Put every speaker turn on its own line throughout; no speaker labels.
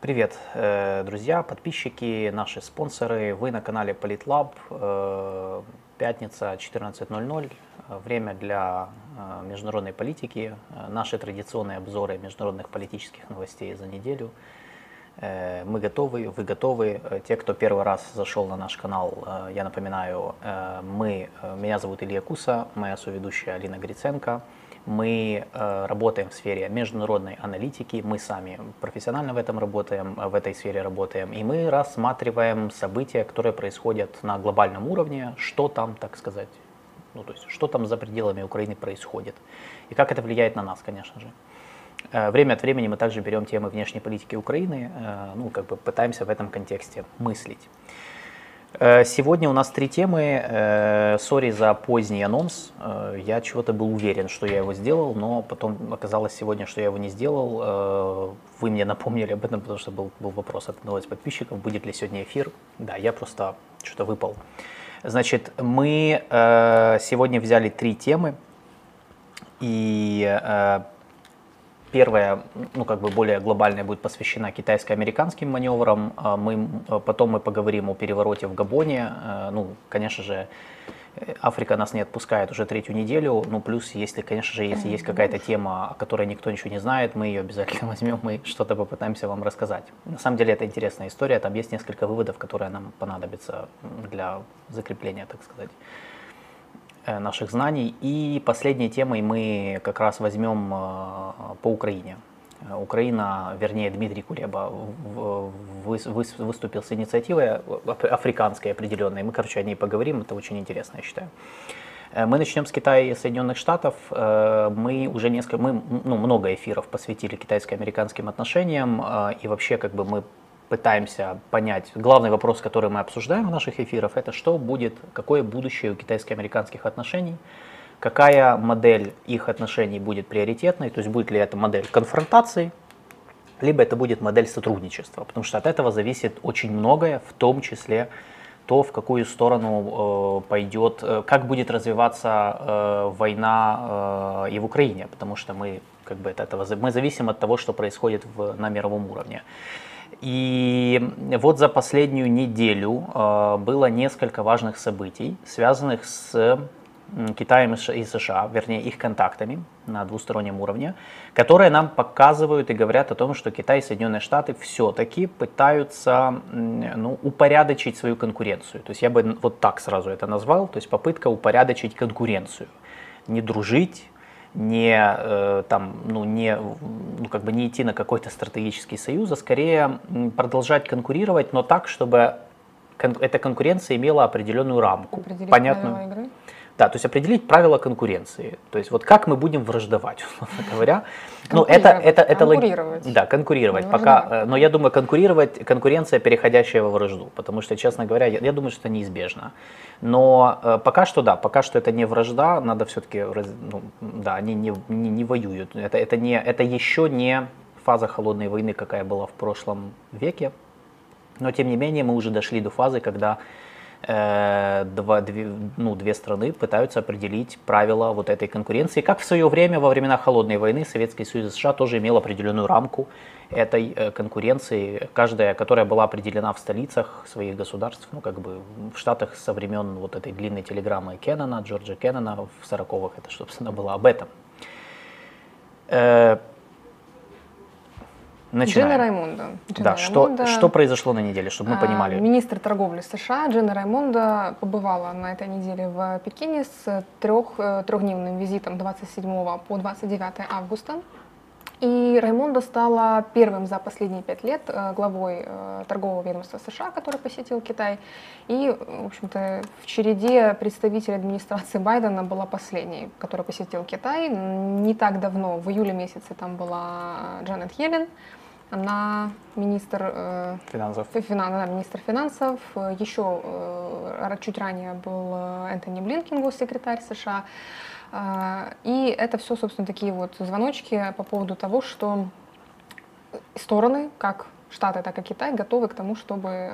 Привет, э, друзья, подписчики, наши спонсоры. Вы на канале Политлаб. Э, пятница, 14.00. Время для э, международной политики. Наши традиционные обзоры международных политических новостей за неделю. Мы готовы, вы готовы. Те, кто первый раз зашел на наш канал, я напоминаю, мы, меня зовут Илья Куса, моя соведущая Алина Гриценко. Мы э, работаем в сфере международной аналитики, мы сами профессионально в этом работаем, в этой сфере работаем, и мы рассматриваем события, которые происходят на глобальном уровне, что там, так сказать, ну то есть что там за пределами Украины происходит, и как это влияет на нас, конечно же. Э, время от времени мы также берем темы внешней политики Украины, э, ну как бы пытаемся в этом контексте мыслить. Э, сегодня у нас три темы. Сори за поздний анонс. Я чего-то был уверен, что я его сделал, но потом оказалось сегодня, что я его не сделал. Вы мне напомнили об этом, потому что был, был вопрос от одного из подписчиков, будет ли сегодня эфир. Да, я просто что-то выпал. Значит, мы сегодня взяли три темы. И Первая, ну как бы более глобальная, будет посвящена китайско-американским маневрам. А мы, а потом мы поговорим о перевороте в Габоне. А, ну, конечно же, Африка нас не отпускает уже третью неделю. Ну, плюс, если, конечно же, если есть какая-то тема, о которой никто ничего не знает, мы ее обязательно возьмем и что-то попытаемся вам рассказать. На самом деле, это интересная история. Там есть несколько выводов, которые нам понадобятся для закрепления, так сказать. Э, наших знаний. И последней темой мы как раз возьмем э, по Украине. Э, Украина, вернее Дмитрий Кулеба, выступил с инициативой африканской определенной. Мы, короче, о ней поговорим, это очень интересно, я считаю. Мы начнем с Китая и Соединенных Штатов. Мы уже несколько, мы ну, много эфиров посвятили китайско-американским отношениям, и вообще как бы мы пытаемся понять, главный вопрос, который мы обсуждаем в наших эфирах, это что будет, какое будущее у китайско-американских отношений, какая модель их отношений будет приоритетной, то есть будет ли это модель конфронтации, либо это будет модель сотрудничества, потому что от этого зависит очень многое, в том числе то, в какую сторону э, пойдет, э, как будет развиваться э, война э, и в Украине, потому что мы как бы от этого мы зависим от того, что происходит в, на мировом уровне. И вот за последнюю неделю э, было несколько важных событий, связанных с Китаем и США, вернее их контактами на двустороннем уровне, которые нам показывают и говорят о том, что Китай и Соединенные Штаты все-таки пытаются ну, упорядочить свою конкуренцию. То есть я бы вот так сразу это назвал, то есть попытка упорядочить конкуренцию. Не дружить, не, э, там, ну, не, ну, как бы не идти на какой-то стратегический союз, а скорее продолжать конкурировать, но так, чтобы кон- эта конкуренция имела определенную рамку.
Определить понятную. игры?
Да, то есть определить правила конкуренции. То есть вот как мы будем враждовать, условно говоря. Ну, это, это, это
конкурировать.
Да, конкурировать. Пока, э, но я думаю, конкурировать, конкуренция, переходящая во вражду. Потому что, честно говоря, я, я думаю, что это неизбежно. Но э, пока что да, пока что это не вражда, надо все-таки, ну, да, они не, не, не воюют. Это, это, не, это еще не фаза холодной войны, какая была в прошлом веке. Но тем не менее мы уже дошли до фазы, когда Э, два, две, ну, две страны пытаются определить правила вот этой конкуренции. Как в свое время во времена Холодной войны Советский Союз и США тоже имел определенную рамку этой э, конкуренции, каждая, которая была определена в столицах своих государств, ну как бы в Штатах со времен вот этой длинной телеграммы Кеннона, Джорджа Кеннона в 40-х, это, собственно, было об этом. Э,
Начинаем. Джина Раймондо.
Джина да, Раймондо, что, что произошло на неделе, чтобы мы а, понимали?
Министр торговли США Джина Раймондо побывала на этой неделе в Пекине с трех, э, трехдневным визитом 27 по 29 августа. И Раймондо стала первым за последние пять лет э, главой э, торгового ведомства США, который посетил Китай. И, в общем-то, в череде представителей администрации Байдена была последней, которая посетил Китай. Не так давно, в июле месяце, там была Джанет Йеллен она министр
э, финансов.
Финан, да, министр финансов. Еще э, чуть ранее был э, Энтони Блинкин, госсекретарь США. И это все, собственно, такие вот звоночки по поводу того, что стороны, как Штаты, так и Китай, готовы к тому, чтобы,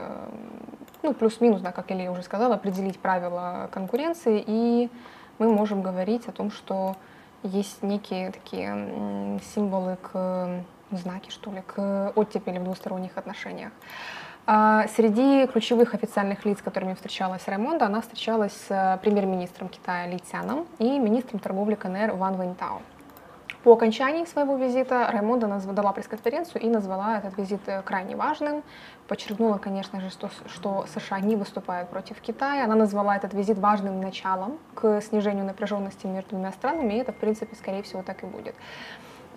ну, плюс-минус, да, как Илья уже сказала, определить правила конкуренции и мы можем говорить о том, что есть некие такие символы к знаки, что ли, к оттепели в двусторонних отношениях. А среди ключевых официальных лиц, с которыми встречалась Раймонда, она встречалась с э, премьер-министром Китая Ли Цяном и министром торговли КНР Ван Вэньтао. По окончании своего визита Раймонда дала пресс-конференцию и назвала этот визит э, крайне важным. Подчеркнула, конечно же, что, что США не выступают против Китая. Она назвала этот визит важным началом к снижению напряженности между двумя странами, и это, в принципе, скорее всего, так и будет.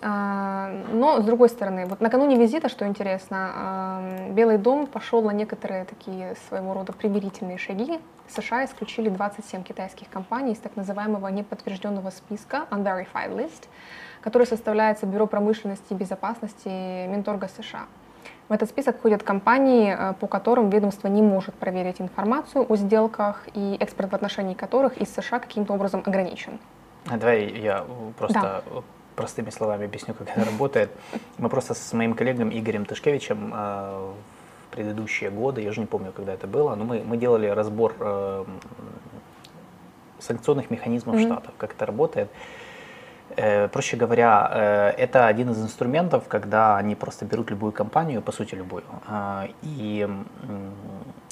А, но, с другой стороны, вот накануне визита, что интересно, а, Белый дом пошел на некоторые такие своего рода примирительные шаги. США исключили 27 китайских компаний из так называемого неподтвержденного списка Unverified List, который составляется Бюро промышленности и безопасности Минторга США. В этот список входят компании, а, по которым ведомство не может проверить информацию о сделках и экспорт в отношении которых из США каким-то образом ограничен.
Давай я просто да простыми словами объясню, как это работает. Мы просто с моим коллегом Игорем Тышкевичем э, в предыдущие годы, я уже не помню, когда это было, но мы, мы делали разбор э, санкционных механизмов mm-hmm. штатов, как это работает. Э, проще говоря, э, это один из инструментов, когда они просто берут любую компанию, по сути любую, э, и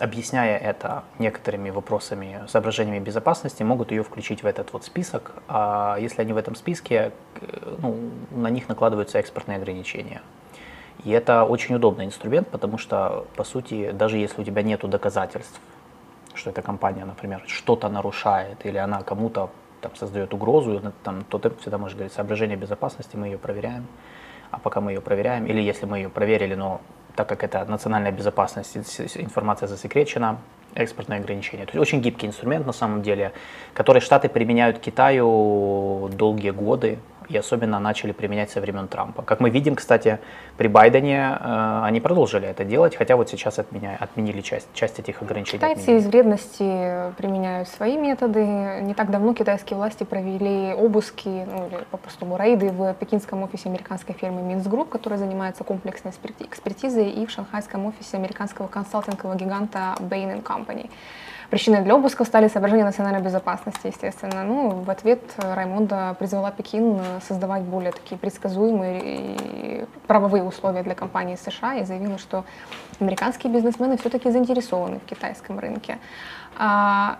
объясняя это некоторыми вопросами, соображениями безопасности, могут ее включить в этот вот список. А если они в этом списке, ну, на них накладываются экспортные ограничения. И это очень удобный инструмент, потому что, по сути, даже если у тебя нет доказательств, что эта компания, например, что-то нарушает или она кому-то там, создает угрозу, там, то ты всегда можешь говорить, соображение безопасности, мы ее проверяем. А пока мы ее проверяем, или если мы ее проверили, но так как это национальная безопасность, информация засекречена, экспортные ограничения. То есть очень гибкий инструмент на самом деле, который Штаты применяют Китаю долгие годы и особенно начали применять со времен Трампа. Как мы видим, кстати, при Байдене э, они продолжили это делать, хотя вот сейчас отменя, отменили часть, часть этих ограничений.
Китайцы отменили. из вредности применяют свои методы. Не так давно китайские власти провели обыски, ну или по-простому рейды в пекинском офисе американской фирмы Минсгрупп, которая занимается комплексной экспертизой, и в шанхайском офисе американского консалтингового гиганта Bain Company. Причиной для обысков стали соображения национальной безопасности, естественно. Ну, в ответ Раймонда призвала Пекин создавать более такие предсказуемые и правовые условия для компании США и заявила, что американские бизнесмены все-таки заинтересованы в китайском рынке. А,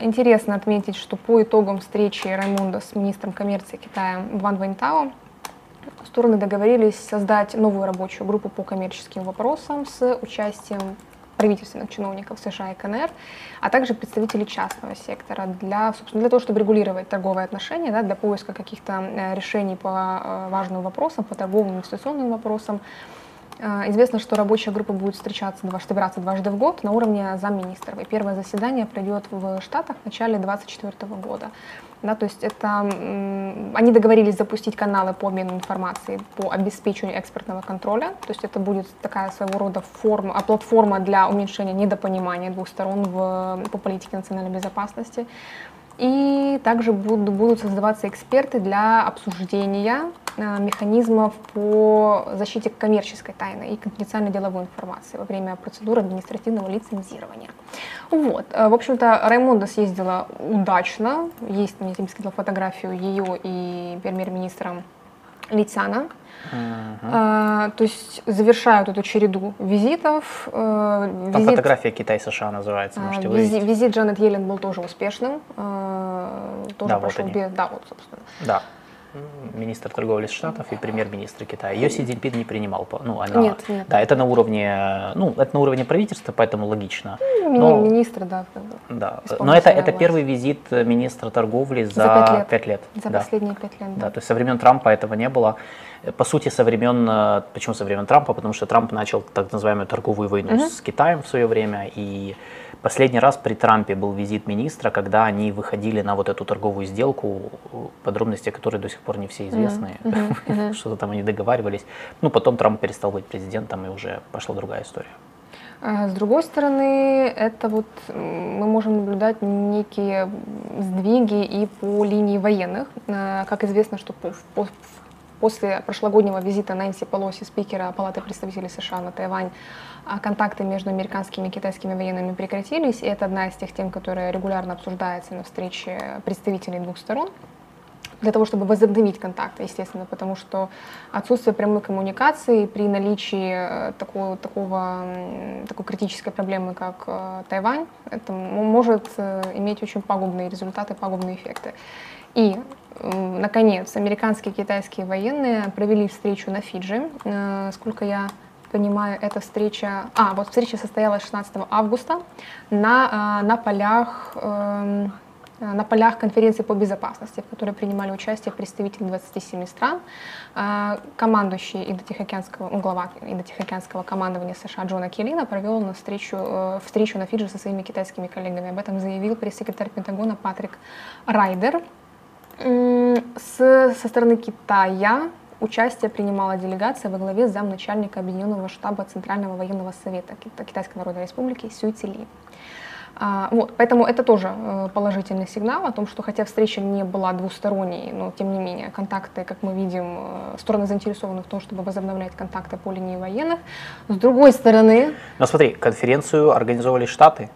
интересно отметить, что по итогам встречи Раймонда с министром коммерции Китая Ван Вэньтао стороны договорились создать новую рабочую группу по коммерческим вопросам с участием правительственных чиновников США и КНР, а также представителей частного сектора для, собственно, для того, чтобы регулировать торговые отношения, да, для поиска каких-то э, решений по э, важным вопросам, по торговым инвестиционным вопросам. Э, известно, что рабочая группа будет встречаться, собираться дважды в год на уровне замминистров. И первое заседание пройдет в Штатах в начале 2024 года. Да, то есть это, они договорились запустить каналы по обмену информацией по обеспечению экспортного контроля. То есть это будет такая своего рода форма, а платформа для уменьшения недопонимания двух сторон в, по политике национальной безопасности. И также будут, будут создаваться эксперты для обсуждения э, механизмов по защите коммерческой тайны и конфиденциальной деловой информации во время процедуры административного лицензирования. Вот. Э, в общем-то, Раймонда съездила удачно. Есть, мне скидывала фотографию ее и премьер-министра Литяна. Uh-huh. А, то есть завершают эту череду визитов.
Э, Там визит, фотография Китай-США называется, можете
визи, увидеть. Визит Джанет Йеллен был тоже успешным. Э, тоже
да,
прошел
вот
без... Да, вот, собственно.
Да министр торговли Штатов и премьер-министр Китая. Ее Си Цзиньпин не принимал. Ну, она,
нет, нет.
Да, это на уровне, ну, это на уровне правительства, поэтому логично.
Ну, но, министр, да.
Да, но это, это первый визит министра торговли за,
за
5 лет. лет.
За да. последние пять лет,
да. да. То есть со времен Трампа этого не было. По сути, со времен, э, почему со времен Трампа? Потому что Трамп начал так называемую торговую войну угу. с Китаем в свое время, и Последний раз при Трампе был визит министра, когда они выходили на вот эту торговую сделку, подробности которой до сих пор не все известны, mm-hmm. Mm-hmm. что-то там они договаривались. Ну, потом Трамп перестал быть президентом, и уже пошла другая история.
А с другой стороны, это вот мы можем наблюдать некие сдвиги и по линии военных. Э, как известно, что по, по, после прошлогоднего визита Нэнси Полоси, спикера Палаты представителей США на Тайвань, а, контакты между американскими и китайскими военными прекратились, и это одна из тех тем, которая регулярно обсуждается на встрече представителей двух сторон для того, чтобы возобновить контакты, естественно, потому что отсутствие прямой коммуникации при наличии э, такого, такого, такой критической проблемы, как э, Тайвань, это может э, иметь очень пагубные результаты, пагубные эффекты. И, наконец, американские и китайские военные провели встречу на Фиджи. Сколько я понимаю, эта встреча... А, вот встреча состоялась 16 августа на, на полях эм, Э, на полях конференции по безопасности, в которой принимали участие представители 27 стран. Э, командующий Индотихоокеанского, ну, глава Индотихоокеанского командования США Джона Келлина провел на встречу, э, встречу на Фиджи со своими китайскими коллегами. Об этом заявил пресс-секретарь Пентагона Патрик Райдер. С, со стороны Китая участие принимала делегация во главе замначальника Объединенного штаба Центрального военного совета Китайской Народной Республики Сюйцели. Ли. А, вот, поэтому это тоже э, положительный сигнал о том, что хотя встреча не была двусторонней, но тем не менее контакты, как мы видим, э, стороны заинтересованы в том, чтобы возобновлять контакты по линии военных. С другой стороны...
Но смотри, конференцию организовали Штаты,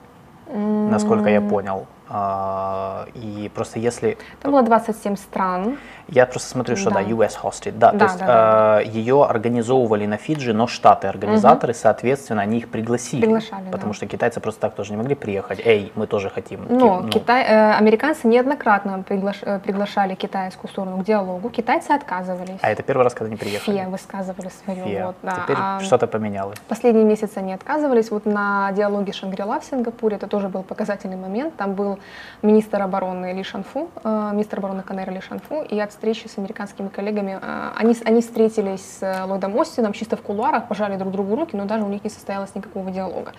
насколько я понял. А, и просто если...
Там было 27 стран.
Я просто смотрю, что да, да US hosted. Да, да то есть да, да. Э, ее организовывали на Фиджи, но штаты организаторы, угу. соответственно, они их пригласили.
Приглашали,
Потому
да.
что китайцы просто так тоже не могли приехать. Эй, мы тоже хотим.
Но ну. Китай, э, американцы неоднократно приглаш, э, приглашали китайскую сторону к диалогу. Китайцы отказывались.
А это первый раз, когда они приехали?
ФИА высказывали свое.
ФИА. Вот, да. Теперь а что-то поменялось.
Последние месяцы они отказывались. Вот на диалоге Шангрила в Сингапуре это тоже был показательный момент. Там был министр обороны Ли Шанфу, э, министр обороны КНР Ли Шанфу, и от встречи с американским американскими коллегами, а, они, они встретились с э, Ллойдом Остином чисто в кулуарах, пожали друг другу руки, но даже у них не состоялось никакого диалога.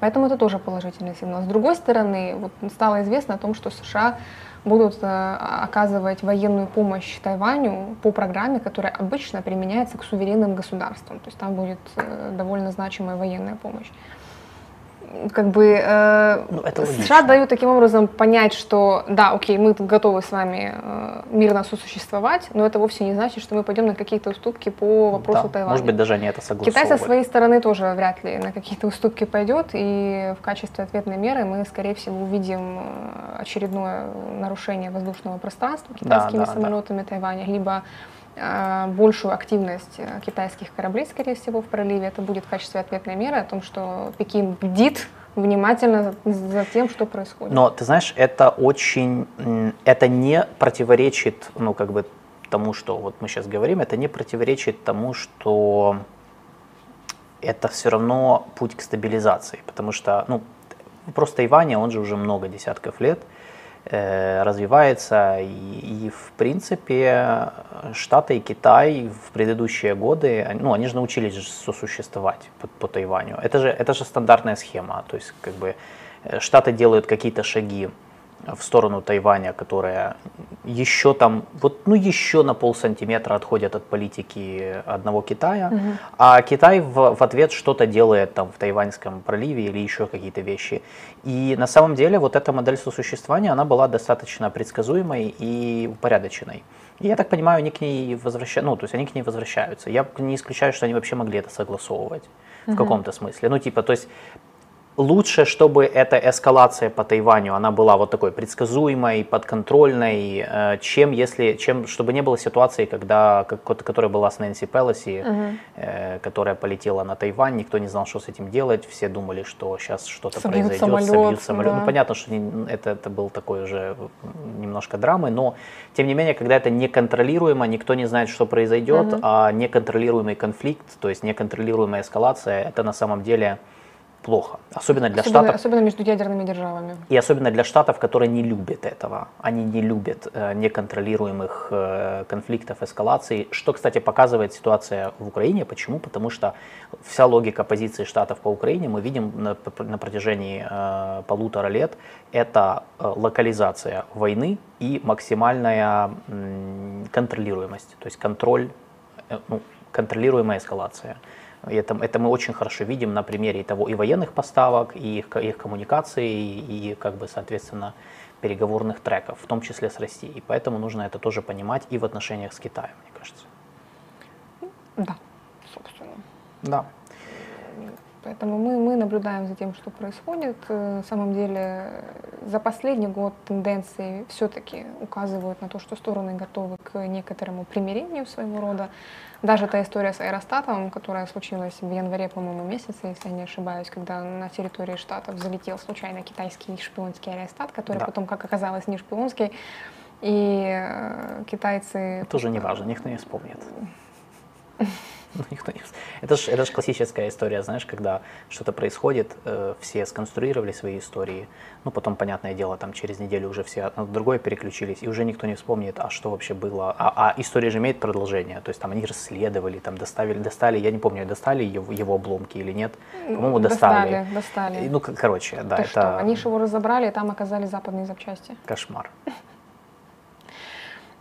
Поэтому это тоже положительный сигнал. С другой стороны, вот стало известно о том, что США будут э, оказывать военную помощь Тайваню по программе, которая обычно применяется к суверенным государствам. То есть там будет э, довольно значимая военная помощь как бы э, ну, это США дают таким образом понять, что да, окей, мы готовы с вами э, мирно сосуществовать, но это вовсе не значит, что мы пойдем на какие-то уступки по вопросу да, Тайваня.
Может быть, даже они это согласовывают.
Китай со своей стороны тоже вряд ли на какие-то уступки пойдет, и в качестве ответной меры мы, скорее всего, увидим э, очередное нарушение воздушного пространства китайскими да, да, самолетами да. Тайваня, либо большую активность э, китайских кораблей, скорее всего, в проливе. Это будет в качестве ответной меры о том, что Пекин бдит внимательно за тем, что происходит.
Но ты знаешь, это очень, это не противоречит, ну как бы тому, что вот мы сейчас говорим, это не противоречит тому, что это все равно путь к стабилизации, потому что, ну, просто Тайваня, он же уже много десятков лет, Э, развивается. И, и в принципе Штаты и Китай в предыдущие годы, ну, они же научились сосуществовать по, по Тайваню. Это же, это же стандартная схема. То есть как бы э, Штаты делают какие-то шаги в сторону Тайваня, которая еще там, вот, ну, еще на пол сантиметра отходят от политики одного Китая, угу. а Китай в, в ответ что-то делает там в Тайваньском проливе или еще какие-то вещи. И на самом деле вот эта модель сосуществования, она была достаточно предсказуемой и упорядоченной. И я так понимаю, они к ней возвращаются, ну, то есть они к ней возвращаются. Я не исключаю, что они вообще могли это согласовывать в каком-то смысле. Ну, типа, то есть лучше, чтобы эта эскалация по Тайваню, она была вот такой предсказуемой, подконтрольной, э, чем если, чем, чтобы не было ситуации, когда, которая была с Нэнси Пелоси, uh-huh. которая полетела на Тайвань, никто не знал, что с этим делать, все думали, что сейчас что-то произойдет, самолет, собьют самолет. Да. Ну, понятно, что это, это был такой уже немножко драмы, но, тем не менее, когда это неконтролируемо, никто не знает, что произойдет, uh-huh. а неконтролируемый конфликт, то есть неконтролируемая эскалация, это на самом деле плохо. Особенно для
особенно,
штатов.
Особенно между ядерными державами.
И особенно для штатов, которые не любят этого. Они не любят э, неконтролируемых э, конфликтов, эскалаций. Что, кстати, показывает ситуация в Украине. Почему? Потому что вся логика позиции штатов по Украине мы видим на, на протяжении э, полутора лет. Это э, локализация войны и максимальная э, контролируемость. То есть контроль, э, ну, контролируемая эскалация. Это, это мы очень хорошо видим на примере того и военных поставок, и их, их коммуникации, и, и как бы, соответственно, переговорных треков, в том числе с Россией. Поэтому нужно это тоже понимать и в отношениях с Китаем, мне кажется.
Да, собственно.
Да.
Поэтому мы, мы наблюдаем за тем, что происходит. Э, на самом деле за последний год тенденции все-таки указывают на то, что стороны готовы к некоторому примирению своего рода. Даже та история с аэростатом, которая случилась в январе, по-моему, месяце, если я не ошибаюсь, когда на территории штатов залетел случайно китайский шпионский аэростат, который
да.
потом, как оказалось, не шпионский. И э, китайцы...
Тоже не важно, никто не вспомнит. Ну, никто не... Это же это ж классическая история, знаешь, когда что-то происходит, э, все сконструировали свои истории, ну, потом, понятное дело, там через неделю уже все одно другое переключились, и уже никто не вспомнит, а что вообще было. А, а история же имеет продолжение, то есть там они расследовали, там доставили, достали, я не помню, достали его, его обломки или нет, по-моему, достали.
Достали, достали.
Ну, короче, да,
Ты
это...
что, они же его разобрали, и там оказались западные запчасти.
Кошмар.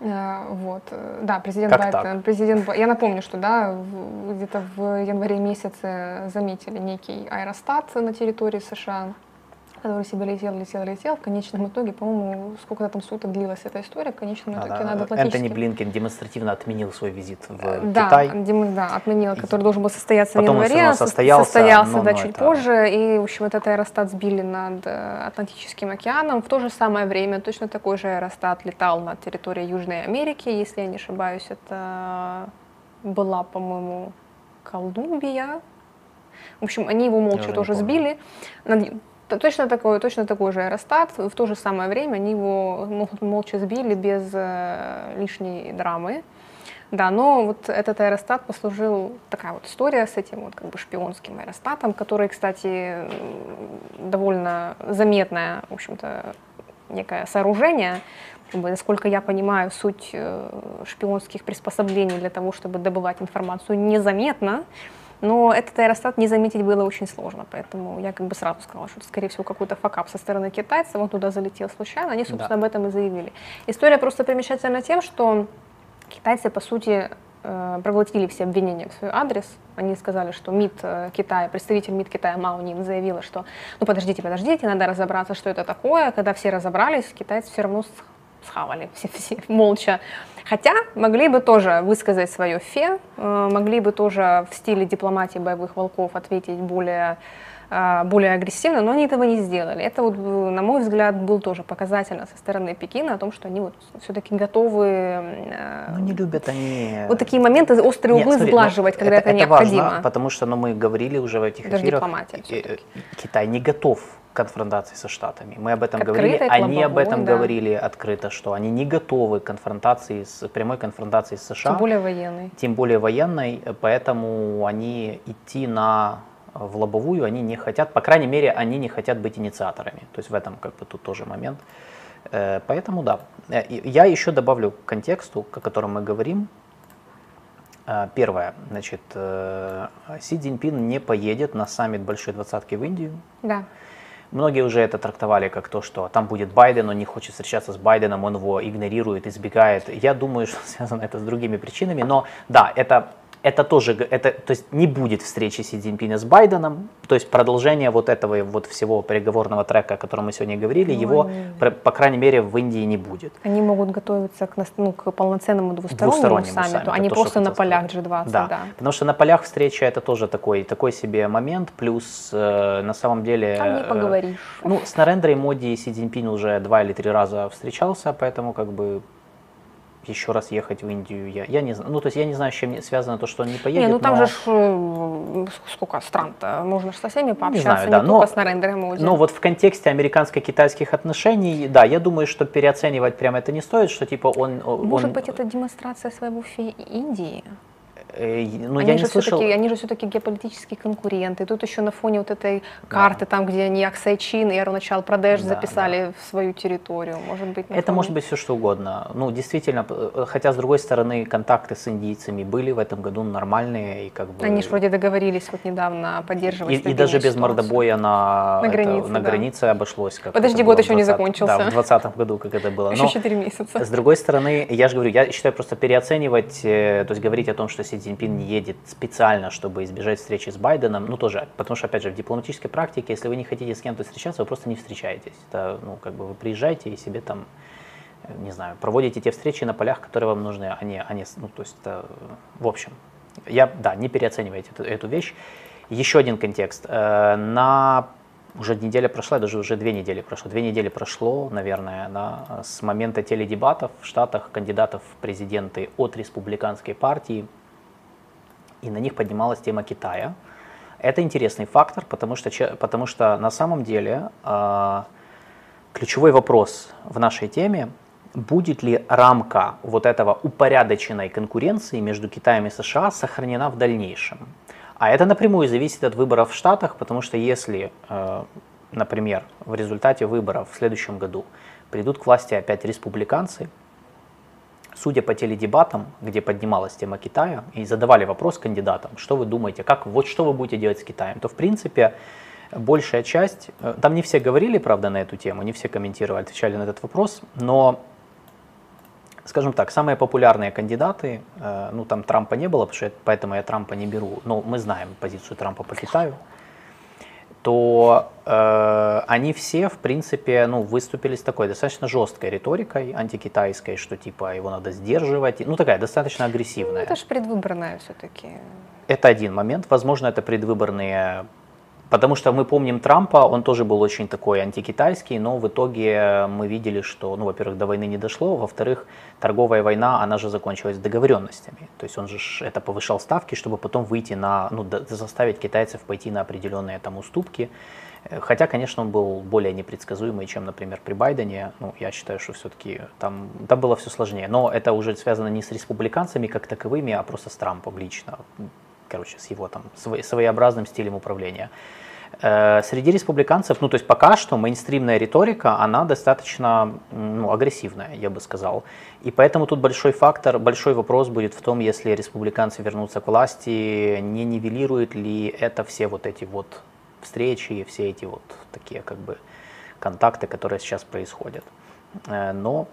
Э, вот, э, да, президент
Как
Байден,
так?
президент, я напомню, что да, где-то в январе месяце заметили некий аэростат на территории США, который себе летел, летел, летел. В конечном итоге, по-моему, сколько-то там суток длилась эта история, в конечном итоге надо
Энтони Блинкен демонстративно отменил свой визит в
Э, Да,
Китай.
Дим- да, отменил, который должен был состояться
Потом
в январе,
состоялся,
состоялся
но-
да,
но
чуть
это-
позже, и, в общем, этот аэростат сбили над э, Атлантическим океаном. В то же самое время точно такой же аэростат летал над территорией Южной Америки, если я не ошибаюсь, это была, по-моему, Колумбия. В общем, они его молча тоже
помню.
сбили. Над- Точно такой, точно такой же аэростат. В то же самое время они его мол- молча сбили без э, лишней драмы. Да, но вот этот аэростат послужил, такая вот история с этим вот как бы шпионским аэростатом, который, кстати, довольно заметное, в общем-то, некое сооружение. Как бы, насколько я понимаю, суть э, шпионских приспособлений для того, чтобы добывать информацию, незаметна. Но этот аэростат не заметить было очень сложно, поэтому я как бы сразу сказала, что это, скорее всего, какой-то факап со стороны китайцев, он туда залетел случайно, они, собственно,
Да.
об этом и заявили. История просто примечательна тем, что китайцы, по сути, э, проглотили все обвинения в свой адрес. Они сказали, что МИД э, Китая, представитель МИД Китая Мао Нин заявила, что ну подождите, подождите, надо разобраться, что это такое. Когда все разобрались, китайцы все равно схавали, все, все молча. Хотя могли бы тоже высказать свое фе, э, могли бы тоже в стиле дипломатии боевых волков ответить более э, более агрессивно, но они этого не сделали. Это, вот, э, на мой взгляд, был тоже показательно со стороны Пекина о том, что они вот все-таки готовы
Ну, не любят они...
вот такие моменты, острые
Нет,
углы
смотри,
сглаживать,
ну,
когда это, необходимо.
Важно, потому что, ну, мы говорили уже в этих
Это же
эфирах, Китай не готов конфронтации со Штатами. Мы об этом
К
говорили,
открытой,
они об этом
да.
говорили открыто, что они не готовы к конфронтации, с прямой конфронтации с США.
Тем более военный.
тем более военной, поэтому они идти на э, в лобовую они не хотят, по крайней мере, они не хотят быть инициаторами. То есть в этом как бы тут тоже момент. Э, Поэтому да. Э, Я еще добавлю к контексту, о котором мы говорим. Первое, значит, Си Цзиньпин не поедет на саммит Большой Двадцатки в Индию.
Да.
Многие уже это трактовали как то, что там будет Байден, он не хочет встречаться с Байденом, он его игнорирует, избегает. Я думаю, что связано это с другими причинами, но да, это, это тоже, это, то есть не будет встречи Си Цзиньпина с Байденом, то есть продолжение вот этого вот всего переговорного трека, о котором мы сегодня говорили,
Ну,
его,
они-
по крайней мере, в Индии не будет.
Они могут готовиться к, ну, к полноценному двустороннему,
Двустороннему
саммиту,
саммиту,
а не просто на полях
сказать.
G20.
Да,
Да.
потому что на полях встреча это тоже такой, такой себе момент, плюс э, на самом деле...
Там не
э,
поговоришь.
Ну, с Нарендрой Моди Си Цзиньпин уже два или три раза встречался, поэтому как бы еще раз ехать в Индию, я, я не знаю. Ну, то есть я не знаю, с чем связано то, что он не поедет.
Не, ну там
но,
же э, сколько стран-то, можно же со всеми пообщаться,
знаю,
не,
да,
только
но-
с Нарендрой Моди.
но вот в контексте американско-китайских отношений, да, я думаю, что переоценивать прямо это не стоит, что типа он... он-
Может быть, это демонстрация своего фе Индии?
Э, ну,
они,
я
же
не слышал...
все-таки, они же все-таки геополитические конкуренты. Тут еще на фоне вот этой карты, там, где они Аксай Чин и Аруначал Прадеш
Да,
записали в свою территорию. Может быть,
Это
фоне-
может быть все что угодно. Ну, действительно, э, хотя, с другой стороны, контакты с индийцами были в этом году нормальные. И как бы...
Они же вроде договорились вот недавно поддерживать
И, и даже без
ситуацию.
мордобоя на,
На
это-
границе,
на
да.
границе обошлось. Как
Подожди, год еще
в
не
20
закончился.
Да, в 2020 году, как это было.
Еще
Но
4 месяца.
с другой стороны, я же говорю, я считаю просто переоценивать, э, то есть говорить о том, что Си Цзиньпин не едет специально, чтобы избежать встречи с Байденом, ну тоже, потому что, опять же, в дипломатической практике, если вы не хотите с кем-то встречаться, вы просто не встречаетесь. Это, ну, как бы вы приезжаете и себе там, э, не знаю, проводите те встречи на полях, которые вам нужны, а не, а не ну, то есть, это, в общем, Я, да, не переоценивайте эту, эту вещь. Еще один контекст. Э, на уже неделя прошла, даже уже две недели прошло. Две недели прошло, наверное, да, с момента теледебатов в Штатах кандидатов в президенты от республиканской партии, и на них поднималась тема Китая. Это интересный фактор, потому что, потому что на самом деле э, ключевой вопрос в нашей теме будет ли рамка вот этого упорядоченной конкуренции между Китаем и США сохранена в дальнейшем. А это напрямую зависит от выборов в Штатах, потому что если, э, например, в результате выборов в следующем году придут к власти опять республиканцы, судя по теледебатам, где поднималась тема Китая, и задавали вопрос кандидатам, что вы думаете, как, вот что вы будете делать с Китаем, то в принципе большая часть, э, там не все говорили, правда, на эту тему, не все комментировали, отвечали на этот вопрос, но скажем так, самые популярные кандидаты, э, ну там Трампа не было, поэтому я Трампа не беру, но мы знаем позицию Трампа по Китаю, то э, они все, в принципе, ну, выступили с такой достаточно жесткой риторикой антикитайской, что типа его надо сдерживать, ну такая достаточно агрессивная. Ну,
это же предвыборная все-таки.
Это один момент, возможно, это предвыборные Потому что мы помним Трампа, он тоже был очень такой антикитайский, но в итоге мы видели, что, ну, во-первых, до войны не дошло, во-вторых, торговая война, она же закончилась договоренностями. То есть он же это повышал ставки, чтобы потом выйти на, ну, заставить китайцев пойти на определенные там уступки. Хотя, конечно, он был более непредсказуемый, чем, например, при Байдене. Ну, я считаю, что все-таки там, там было все сложнее. Но это уже связано не с республиканцами как таковыми, а просто с Трампом лично. Короче, с его там своеобразным стилем управления. Э, среди республиканцев, ну то есть пока что мейнстримная риторика, она достаточно ну, агрессивная, я бы сказал. И поэтому тут большой фактор, большой вопрос будет в том, если республиканцы вернутся к власти, не нивелирует ли это все вот эти вот встречи, все эти вот такие как бы контакты, которые сейчас происходят. Э, но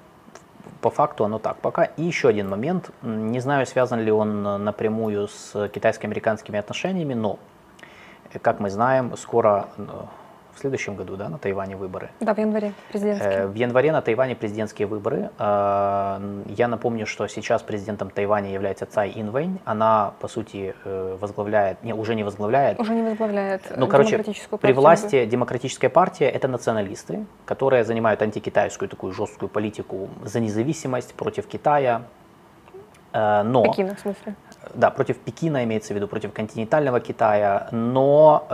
по факту оно так пока. И еще один момент, не знаю, связан ли он напрямую с китайско-американскими отношениями, но как мы знаем, скоро ну, в следующем году да, на Тайване выборы.
Да, в январе президентские.
Э, в январе на Тайване президентские выборы. Э, я напомню, что сейчас президентом Тайваня является Цай Инвэнь. Она, по сути, э, возглавляет, не, уже не возглавляет.
Уже не возглавляет
ну, короче, при власти демократическая партия – это националисты, которые занимают антикитайскую такую жесткую политику за независимость против Китая.
Но, Пекина, в смысле?
да, против Пекина имеется в виду, против континентального Китая, но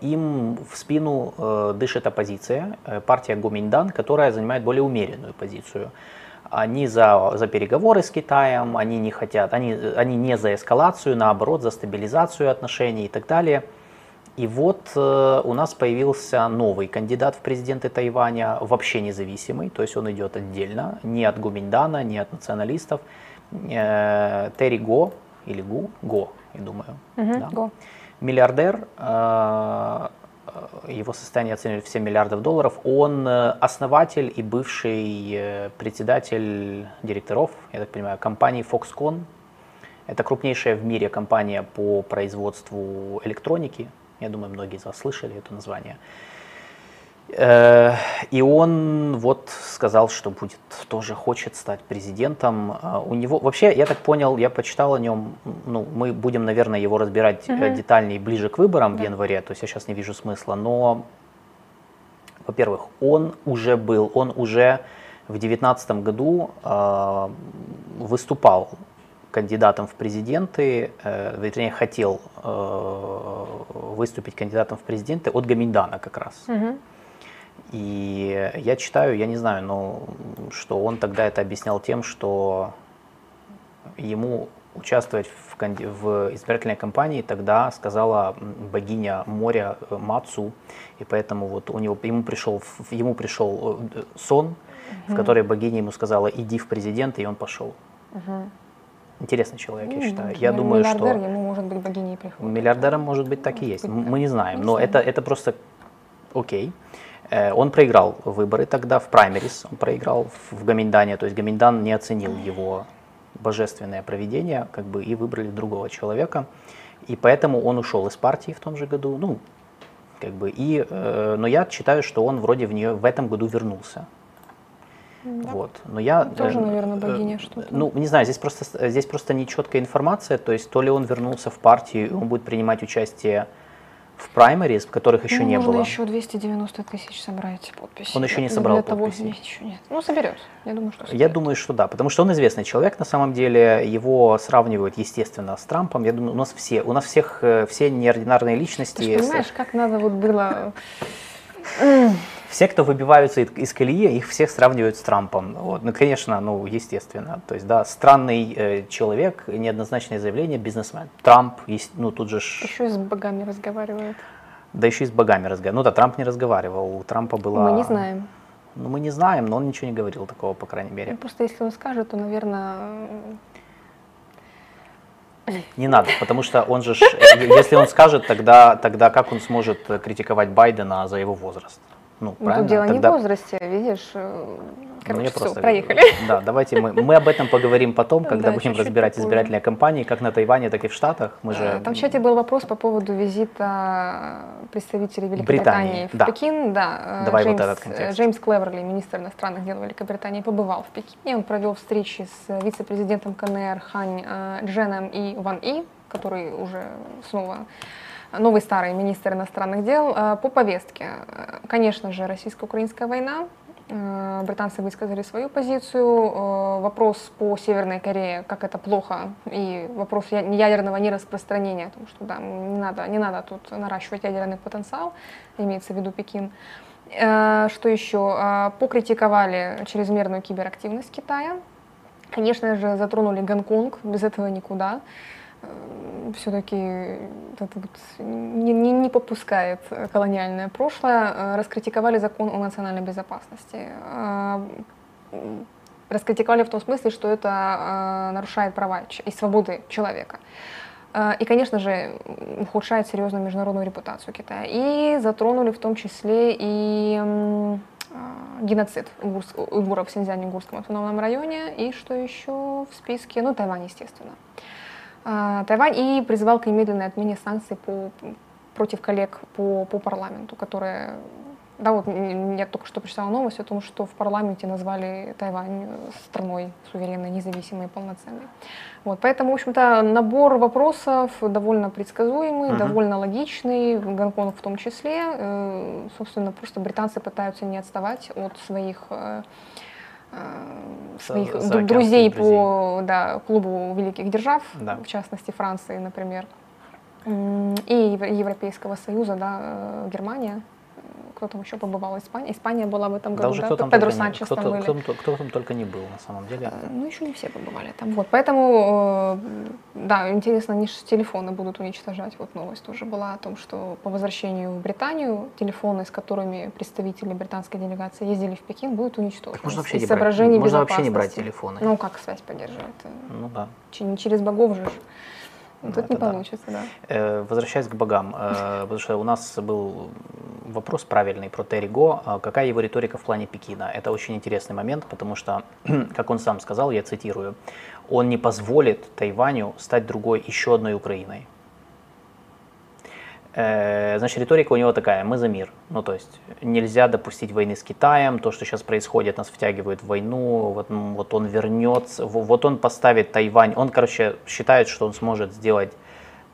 э, им в спину э, дышит оппозиция, э, партия Гоминьдан, которая занимает более умеренную позицию. Они за, за переговоры с Китаем, они не хотят, они, они не за эскалацию, наоборот, за стабилизацию отношений и так далее. И вот э, у нас появился новый кандидат в президенты Тайваня, вообще независимый, то есть он идет отдельно, не от Гуминьдана, не от националистов. Э, Терри Го, или ГУ, ГО, я думаю.
Угу, да. ГО.
Миллиардер, э, его состояние оценивают в 7 миллиардов долларов. Он э, основатель и бывший председатель директоров, я так понимаю, компании Foxconn. Это крупнейшая в мире компания по производству электроники. Я думаю, многие из вас слышали это название. Э, и он вот сказал, что будет тоже хочет стать президентом. А у него вообще, я так понял, я почитал о нем. Ну, мы будем, наверное, его разбирать угу. детальнее ближе к выборам да. в январе. То есть я сейчас не вижу смысла. Но, во-первых, он уже был, он уже в 2019 году э, выступал кандидатом в президенты, э, вернее, хотел э, выступить кандидатом в президенты от Гаминдана как раз. Угу. И я читаю, я не знаю, но что он тогда это объяснял тем, что ему участвовать в, в избирательной кампании тогда сказала богиня моря э, Мацу, и поэтому вот у него ему пришел ему пришел э, сон, угу. в который богиня ему сказала иди в президент, и он пошел. Угу. Интересный человек, я считаю. Я
ну,
думаю,
что ему может быть богиней приходит.
Миллиардером может быть так и есть. Мы не знаем, но это это просто окей. Okay. Э, он проиграл выборы тогда в праймерис, он проиграл в Гаминдане, то есть Гаминдан не оценил его божественное проведение, как бы и выбрали другого человека, и поэтому он ушел из партии в том же году, ну, как бы, и, э, но я считаю, что он вроде в нее в этом году вернулся. Да. Вот. Но я,
Тоже, э, наверное, богиня э, что-то.
Ну, не знаю, здесь просто, здесь просто нечеткая информация, то есть то ли он вернулся в партию, он будет принимать участие в праймарис, которых еще
ну,
не
можно
было.
еще 290 тысяч собрать подписей.
Он еще не собрал
Для
подписей.
Того, еще нет. Ну, соберет. Я думаю, что соберет.
Я думаю, что да, потому что он известный человек, на самом деле, его сравнивают, естественно, с Трампом. Я думаю, у нас все, у нас всех, э, все неординарные личности.
Ты понимаешь, как надо вот было
все, кто выбиваются из колеи, их всех сравнивают с Трампом. Вот. Ну, конечно, ну, естественно. То есть, да, странный э, человек, неоднозначное заявление, бизнесмен. Трамп, есть, ну, тут же... Ш...
Еще и с богами разговаривает.
Да еще и с богами разговаривает. Ну да, Трамп не разговаривал, у Трампа была...
Мы не знаем.
Ну, мы не знаем, но он ничего не говорил такого, по крайней мере.
Ну, просто если он скажет, то, наверное...
Не надо, потому что он же, э, если он скажет, тогда, тогда как он сможет критиковать Байдена за его возраст?
Ну, ну тут дело Тогда... не в возрасте, видишь. Э, короче, ну, все, просто... проехали.
Да, давайте мы, мы об этом поговорим потом, когда да, будем разбирать попозже. избирательные кампании, как на Тайване, так и в Штатах. Мы же...
Там в чате был вопрос по поводу визита представителей Великобритании Британии. в
да.
Пекин. Да,
Давай Джеймс, вот этот контекст.
Джеймс Клеверли, министр иностранных дел Великобритании, побывал в Пекине. Он провел встречи с вице-президентом КНР Хань э, Дженом и Ван И, который уже снова новый старый министр иностранных дел э, по повестке. Конечно же, российско-украинская война. Э, британцы высказали свою позицию. Э, вопрос по Северной Корее, как это плохо, и вопрос ядерного нераспространения, о том, что да, не надо, не надо тут наращивать ядерный потенциал, имеется в виду Пекин. Что еще? Покритиковали чрезмерную киберактивность Китая. Конечно же, затронули Гонконг, без этого никуда. Э, все-таки вот не, не, не попускает колониальное прошлое, э, раскритиковали закон о национальной безопасности. Э, раскритиковали в том смысле, что это нарушает права и свободы человека. И, конечно же, ухудшает серьезную международную репутацию Китая. И затронули в том числе и геноцид уйгуров в Синьцзяне-Уйгурском автономном районе. И что еще в списке? Ну, Тайвань, естественно. Тайвань и призывал к немедленной отмене санкций по, против коллег по, по парламенту, которые да, вот я только что прочитала новость о том, что в парламенте назвали Тайвань страной суверенной, независимой и полноценной. Вот, поэтому, в общем-то, набор вопросов довольно предсказуемый, uh-huh. довольно логичный, Гонконг в том числе. Э, собственно, просто британцы пытаются не отставать от своих э, Э, своих за, друзей, по да, клубу великих держав, да. в частности Франции, например, и Европейского Союза, да, э, Германия, кто там еще побывал? Испания. Испания была в этом году, да?
Уже да? Кто там Педро Санчес кто, там были. Кто, кто, кто там только не был, на самом деле.
Э, ну, еще не все побывали там. Вот. Поэтому, э, да, интересно, они же телефоны будут уничтожать. Вот новость тоже была о том, что по возвращению в Британию телефоны, с которыми представители британской делегации ездили в Пекин, будут уничтожены. Так
можно вообще, не брать, можно вообще не брать телефоны.
Ну, как связь поддерживать?
Ну, да.
Через богов же. Тут не получится, да.
да. Возвращаясь к богам, э, потому что у нас был вопрос правильный про Терри Го. А какая его риторика в плане Пекина? Это очень интересный момент, потому что, как он сам сказал, я цитирую, он не позволит Тайваню стать другой, еще одной Украиной. Э, значит, риторика у него такая, мы за мир. Ну, то есть нельзя допустить войны с Китаем, то, что сейчас происходит, нас втягивают в войну, вот, вот он вернется, вот он поставит Тайвань, он, короче, считает, что он сможет сделать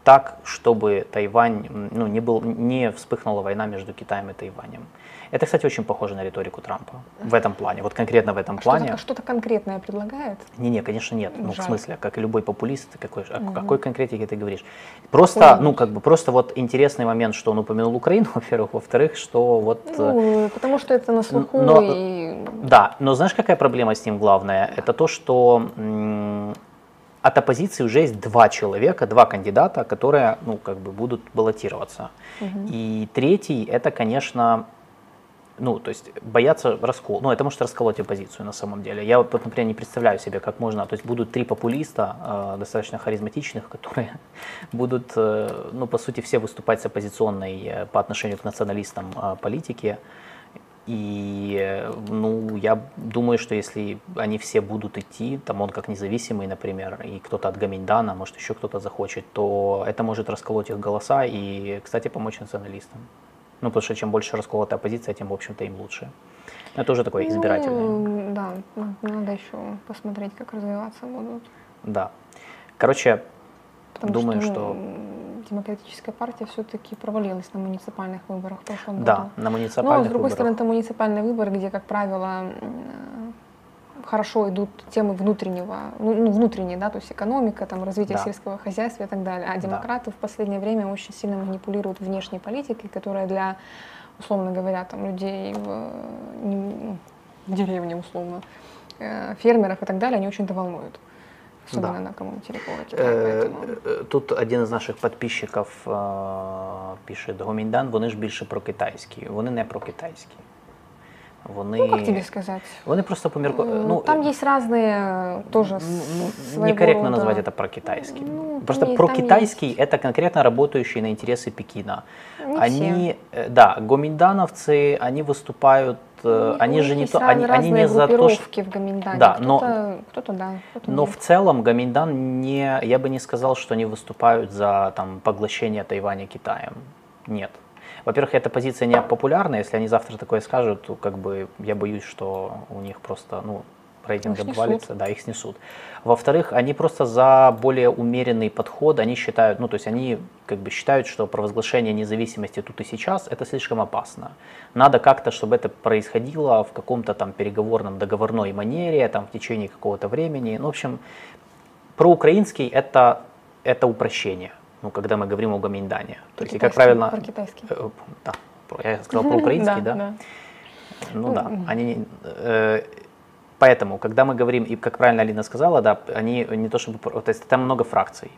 так, чтобы Тайвань, ну, не, был, не вспыхнула война между Китаем и Тайванем. Это, кстати, очень похоже на риторику Трампа в этом плане, вот конкретно в этом
а
плане.
Что-то, что-то конкретное предлагает?
Не-не, конечно, нет. Ну, в смысле, как и любой популист, какой, угу. о какой конкретике ты говоришь? Просто, ну, как бы, просто вот интересный момент, что он упомянул Украину, во-первых, во-вторых, что вот...
Ну, потому что это на слуху но, и...
Да, но знаешь, какая проблема с ним главная? Это то, что от оппозиции уже есть два человека, два кандидата, которые, ну, как бы будут баллотироваться. Угу. И третий, это, конечно, ну, то есть боятся раскол, ну, это может расколоть оппозицию на самом деле. Я, вот, например, не представляю себе, как можно, то есть будут три популиста, э, достаточно харизматичных, которые будут, э, ну, по сути, все выступать с оппозиционной э, по отношению к националистам э, политики. И, ну, я думаю, что если они все будут идти, там он как независимый, например, и кто-то от Гаминьдана, может, еще кто-то захочет, то это может расколоть их голоса и, кстати, помочь националистам. Ну, потому что чем больше расколотая оппозиция, тем, в общем-то, им лучше. Это уже такое избирательное.
Ну, да, надо еще посмотреть, как развиваться будут.
Да. Короче,
Потому
думаю,
что,
что...
м, демократическая партия все-таки провалилась на муниципальных выборах в прошлом
Да,
году.
на
Но,
муниципальных
с другой
выборах.
стороны, это муниципальные выборы, где, как правило, хорошо идут темы внутреннего, ну, ну, внутренней, да, то есть экономика, там, развитие
Да.
сельского хозяйства и так далее. А
Да.
демократы в последнее время очень сильно манипулируют внешней политикой, которая для, условно говоря, там, людей в, не- ну, в деревне, условно, э, фермеров и так далее, не очень-то волнуют. Особенно
Да.
на кому материкового Китая.
Е,
поэтому-
е, Тут один із наших підписчиків е, пише Гоміндан, вони ж більше про китайські. Вони не про китайські. Вони,
Ну, как тебе сказать?
вони просто помірку... Ну,
там есть разные э, тоже
ну, некорректно
рода-
назвать это про китайский.
Ну,
Просто
есть-
про
там
китайский это конкретно работающие на интересы Пекина.
Не
они, э, да, гоминдановцы, они выступают, э,
Ну,
они же не
есть
то, они, они не за то, что
в Гоминдане.
Да, но-
кто-то, кто-то да, кто-то
Но
нет.
в целом Гоминдан не, я бы не сказал, что они выступают за там, поглощение Тайваня Китаем. Нет. Во-первых, эта позиция не популярна. Если они завтра такое скажут, то как бы я боюсь, что у них просто ну, рейтинг
Их снесут.
обвалится, да, их снесут. Во-вторых, они просто за более умеренный подход, они считают, ну то есть они как бы считают, что провозглашение независимости тут и сейчас это слишком опасно. Надо как-то, чтобы это происходило в каком-то там переговорном договорной манере, там в течение какого-то времени. Ну, в общем, проукраинский это, это упрощение, ну, когда мы говорим о Гоминдане. То есть, как правильно...
Про китайский.
Э, Да, я сказал про украинский, да? Ну да, они, э, поэтому, когда мы говорим, и как правильно Алина сказала, да, они не то чтобы, то есть там много фракций.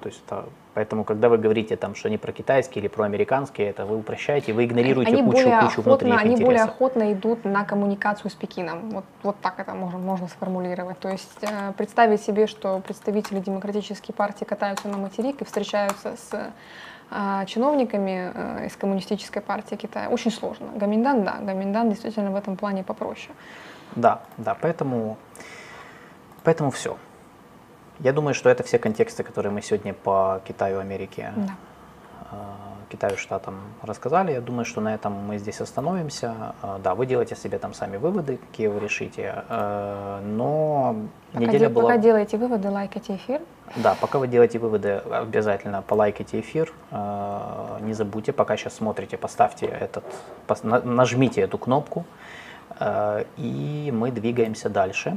То есть это, поэтому, когда вы говорите там, что они про китайские или про американские, это вы упрощаете, вы игнорируете
они
кучу,
более
кучу
охотно, они более
интересов.
охотно идут на коммуникацию с Пекином. Вот, вот так это можно, можно сформулировать. То есть э, представить себе, что представители демократической партии катаются на материк и встречаются с э, чиновниками э, из коммунистической партии Китая, очень сложно. Гаминдан, да, Гаминдан действительно в этом плане попроще.
Да, да, поэтому, поэтому все. Я думаю, что это все контексты, которые мы сегодня по Китаю, Америке,
Да.
э, Китаю, Штатам рассказали. Я думаю, что на этом мы здесь остановимся. Э, Да, вы делаете себе там сами выводы, какие вы решите. Э, Но
Пока,
неделя
де-
была...
пока делаете выводы, лайкайте эфир.
Да, пока вы делаете выводы, обязательно полайкайте эфир. Не забудьте, пока сейчас смотрите, поставьте этот, нажмите эту кнопку, и мы двигаемся дальше.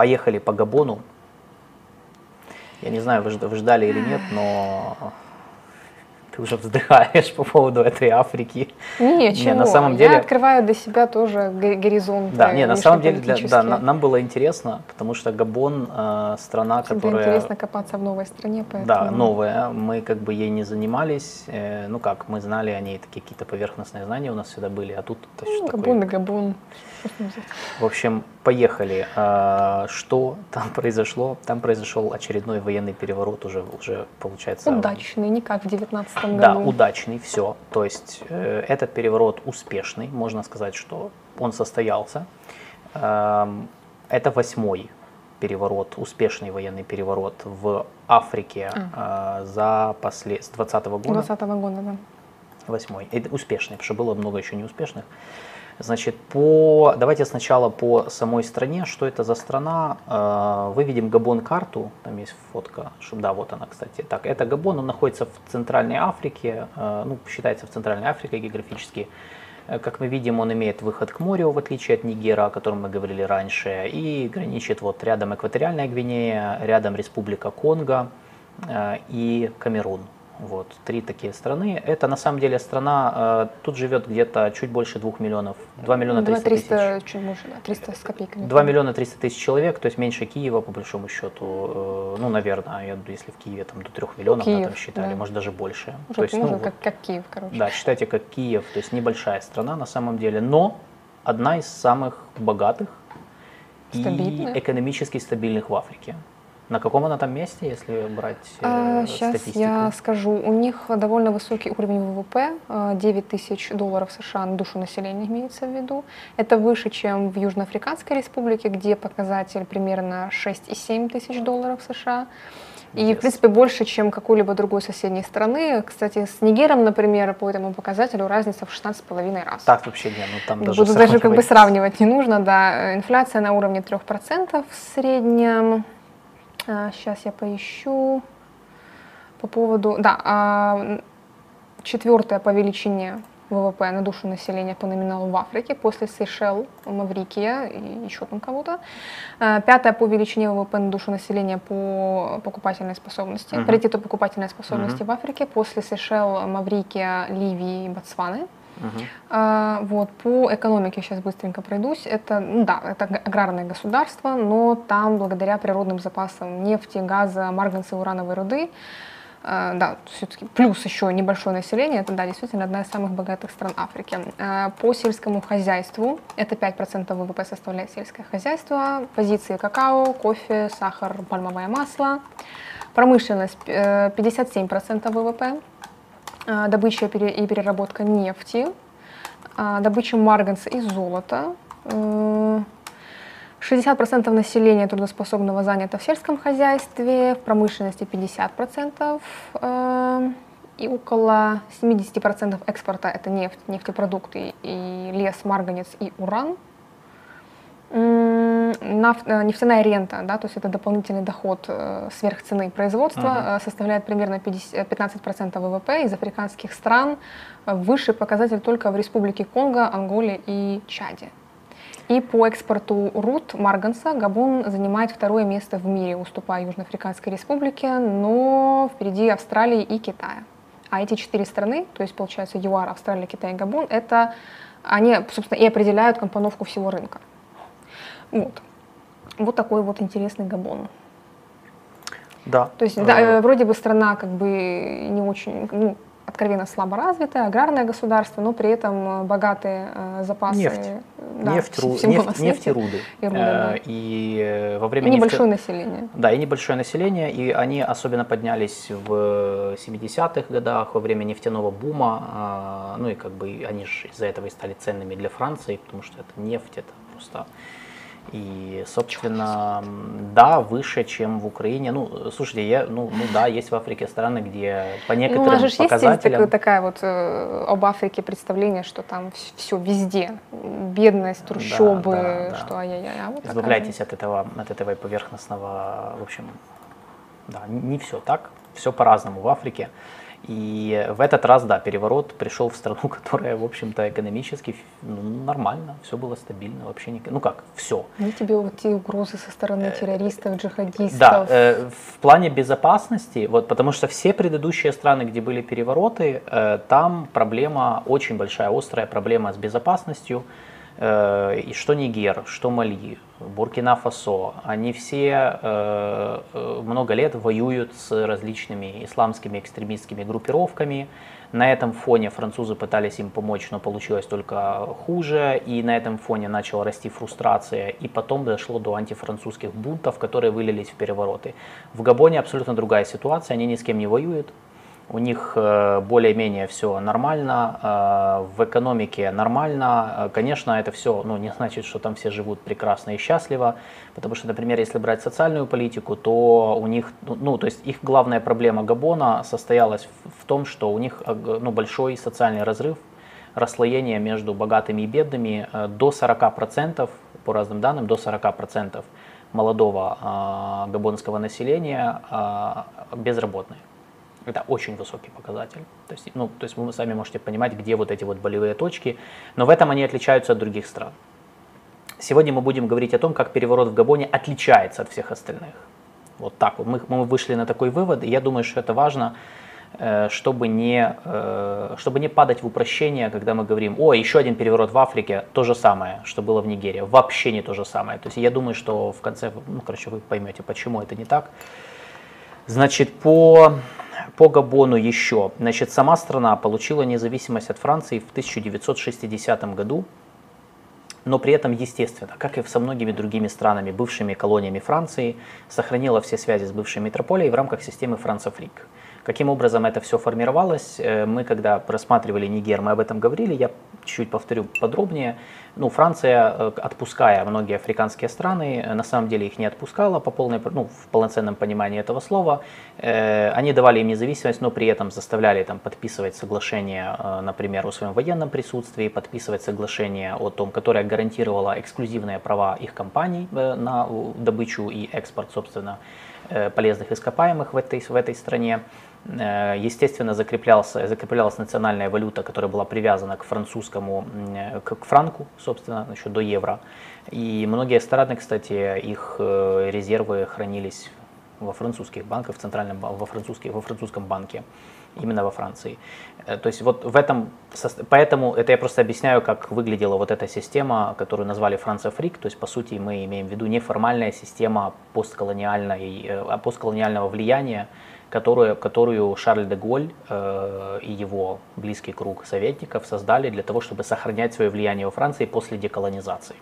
Поехали по Габону. Я не знаю, вы жд- вы ждали или нет, но ты уже вздыхаешь по поводу этой Африки.
Ничего,
на самом
я
деле-
открываю для себя тоже го- горизонты
Да, не, на самом деле, для- да, на- нам было интересно, потому что Габон э, страна,
Всегда
которая
интересно копаться в новой стране, поэтому...
Да, новая. Мы как бы ей не занимались. Э, Ну как, мы знали о ней, такие какие-то поверхностные знания у нас всегда были, а тут
Ну,
такой-
Габон и Габон.
В общем, поехали. А, Что там произошло? Там произошел очередной военный переворот уже, уже получается.
Удачный, не как в девятнадцатом
Да,
году.
удачный, все. То есть э, этот переворот успешный, можно сказать, что он состоялся. Это восьмой переворот, успешный военный переворот в Африке э, за после с 20 года.
20 года, да.
Восьмой. Это успешный, потому что было много еще неуспешных. Значит, по, давайте сначала по самой стране. Что это за страна? Э, Выведем Габон карту. Там есть фотка. Да, вот она, кстати. Так, это Габон. Он находится в Центральной Африке. э, Ну, считается в Центральной Африке географически. Э, Как мы видим, он имеет выход к морю, в отличие от Нигера, о котором мы говорили раньше, и граничит вот рядом Экваториальная Гвинея, рядом Республика Конго и Камерун. Вот, три такие страны. Это на самом деле страна, э, тут живет где-то чуть больше двух миллионов, 2 миллиона
2
300 тысяч.
300, чуть больше, да, 300 с копейками.
2 миллиона 300 тысяч человек, то есть меньше Киева, по большому счету. Э, Ну, наверное, я, если в Киеве там до 3 миллионов
Киев,
на там считали,
да.
может даже больше.
Уже,
то есть, ну,
как, как Киев, короче.
да, считайте как Киев, то есть небольшая страна на самом деле, но одна из самых богатых
Стабильных.
и экономически стабильных в Африке. На каком она там месте, если брать э,
сейчас
статистику?
я скажу. У них довольно высокий уровень ВВП, э, 9 тысяч долларов США на душу населения имеется в виду. Это выше, чем в Южноафриканской республике, где показатель примерно 6,7 тысяч долларов США. И, yes. в принципе, больше, чем какой-либо другой соседней страны. Кстати, с Нигером, например, по этому показателю разница в 16,5 раз.
Так вообще нет, ну там даже
Буду даже как бы сравнивать не нужно, да. Инфляция на уровне 3% в среднем. Сейчас а, я поищу по поводу... Да, а, четвертое по величине ВВП на душу населения по номиналу в Африке, после Сейшел, Маврикия и еще там кого-то. Э, пятое по величине ВВП на душу населения по покупательной способности, uh-huh. паритету покупательной способности uh-huh. в Африке, после Сейшел, Маврикия, Ливии и Ботсваны. Uh-huh. А, вот, по экономике сейчас быстренько пройдусь. Это, ну, да, это аграрное государство, но там благодаря природным запасам нефти, газа, марганца и урановой руды Э, да, все-таки плюс еще небольшое население, это, да, действительно одна из самых богатых стран Африки. Э, по сельскому хозяйству, это 5% ВВП составляет сельское хозяйство, позиции какао, кофе, сахар, пальмовое масло, промышленность 57% э, ВВП, добыча и переработка нефти, добыча марганца и золота, 60% населения трудоспособного занято в сельском хозяйстве, в промышленности 50%, э, и около 70% экспорта это нефть, нефтепродукты и лес, марганец и уран. Э, нефтяная рента, да, то есть это дополнительный доход э, сверх цены производства, uh-huh. составляет примерно 50, 15% ВВП из африканских стран. Высший показатель только в Республике Конго, Анголе и Чаде. И по экспорту руд марганца Габон занимает второе место в мире, уступая Южноафриканской республике, но впереди Австралии и Китая. А эти четыре страны, то есть получается ЮАР, Австралия, Китай и Габон, это они, собственно, и определяют компоновку всего рынка. Вот. Вот такой вот интересный Габон.
Да.
То есть, да, э, вроде бы страна как бы не очень, ну, откровенно слабо развитое, аграрное государство, но при этом э, богатые э, запасы
нефть, да, нефть, ру, нефть, нефть и руды. И, руды, да.
Э, и во время и небольшое нефти... население.
Да, и небольшое население, и они особенно поднялись в 70-х годах во время нефтяного бума, а, ну и как бы они же из-за этого и стали ценными для Франции, потому что это нефть, это просто и, собственно, да, выше, чем в Украине. Ну, слушайте, я, ну, ну да, есть в Африке страны, где по ну, некоторым ну, у нас же показателям...
есть такая вот э, об Африке представление, что там все везде, бедность, трущобы, да, да, что да. ай-яй-яй. А вот
Избавляйтесь от этого, от этого поверхностного, в общем, да, не все так, все по-разному в Африке. И в этот раз, да, переворот пришел в страну, которая, в общем-то, экономически ну, нормально, все было стабильно, вообще не, ну как, все.
Ну тебе вот эти угрозы со стороны э, террористов, джихадистов.
Да, э, в плане безопасности, вот, потому что все предыдущие страны, где были перевороты, э, там проблема очень большая, острая проблема с безопасностью. Э, и что Нигер, что Мали, Буркина-Фасо, они все э, э, много лет воюют с различными исламскими экстремистскими группировками. На этом фоне французы пытались им помочь, но получилось только хуже, и на этом фоне начала расти фрустрация, и потом дошло до антифранцузских бунтов, которые вылились в перевороты. В Габоне абсолютно другая ситуация, они ни с кем не воюют, у них э, более-менее все нормально, э, в экономике нормально. Э, конечно, это все ну, не значит, что там все живут прекрасно и счастливо, потому что, например, если брать социальную политику, то у них, ну, ну то есть их главная проблема Габона состоялась в том, что у них ну, большой социальный разрыв, расслоение между богатыми и бедными до 40%, по разным данным, до 40% молодого габонского населения безработные. Это очень высокий показатель. То есть, ну, то есть вы сами можете понимать, где вот эти вот болевые точки, но в этом они отличаются от других стран. Сегодня мы будем говорить о том, как переворот в Габоне отличается от всех остальных. Вот так вот. Мы, мы вышли на такой вывод, и я думаю, что это важно, э, чтобы не, э, чтобы не падать в упрощение, когда мы говорим, о, еще один переворот в Африке, то же самое, что было в Нигерии. Вообще не то же самое. То есть я думаю, что в конце, ну, короче, вы поймете, почему это не так. Значит, по по Габону еще. Значит, сама страна получила независимость от Франции в 1960 году, но при этом, естественно, как и со многими другими странами, бывшими колониями Франции, сохранила все связи с бывшей метрополией в рамках системы Францафрик. Каким образом это все формировалось, э, мы когда просматривали Нигер, мы об этом говорили, я чуть-чуть повторю подробнее. Ну, Франция, э, отпуская многие африканские страны, э, на самом деле их не отпускала по полной, ну, в полноценном понимании этого слова. Э, они давали им независимость, но при этом заставляли там, подписывать соглашение, например, о своем военном присутствии, подписывать соглашение о том, которое гарантировало эксклюзивные права их компаний на добычу и экспорт, собственно, полезных ископаемых в этой, в этой стране. Э, естественно, закреплялся, закреплялась национальная валюта, которая была привязана к французскому, к франку, собственно, еще до евро. И многие страны, кстати, их э, резервы хранились во французских банках, в центральном, во, французских, во французском банке, именно во Франции. Э, то есть вот в этом, поэтому это я просто объясняю, как выглядела вот эта система, которую назвали Франция Фрик, то есть по сути мы имеем в виду неформальная система постколониальной, постколониального влияния, которую, которую Шарль де Голь э, и его близкий круг советников создали для того, чтобы сохранять свое влияние во Франции после деколонизации.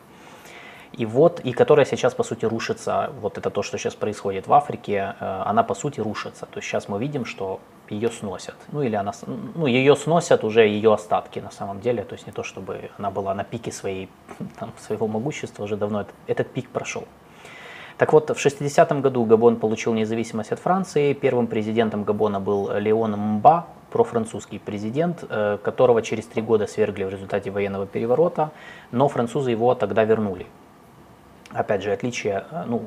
И вот, и которая сейчас, по сути, рушится, вот это то, что сейчас происходит в Африке, э, она, по сути, рушится. То есть сейчас мы видим, что ее сносят. Ну, или она, ну, ее сносят уже ее остатки, на самом деле. То есть не то, чтобы она была на пике своей, там, своего могущества, уже давно этот, этот пик прошел. Так вот, в 60-м году Габон получил независимость от Франции. Первым президентом Габона был Леон Мба, профранцузский президент, э, которого через три года свергли в результате военного переворота, но французы его тогда вернули. Опять же, отличие, э, ну,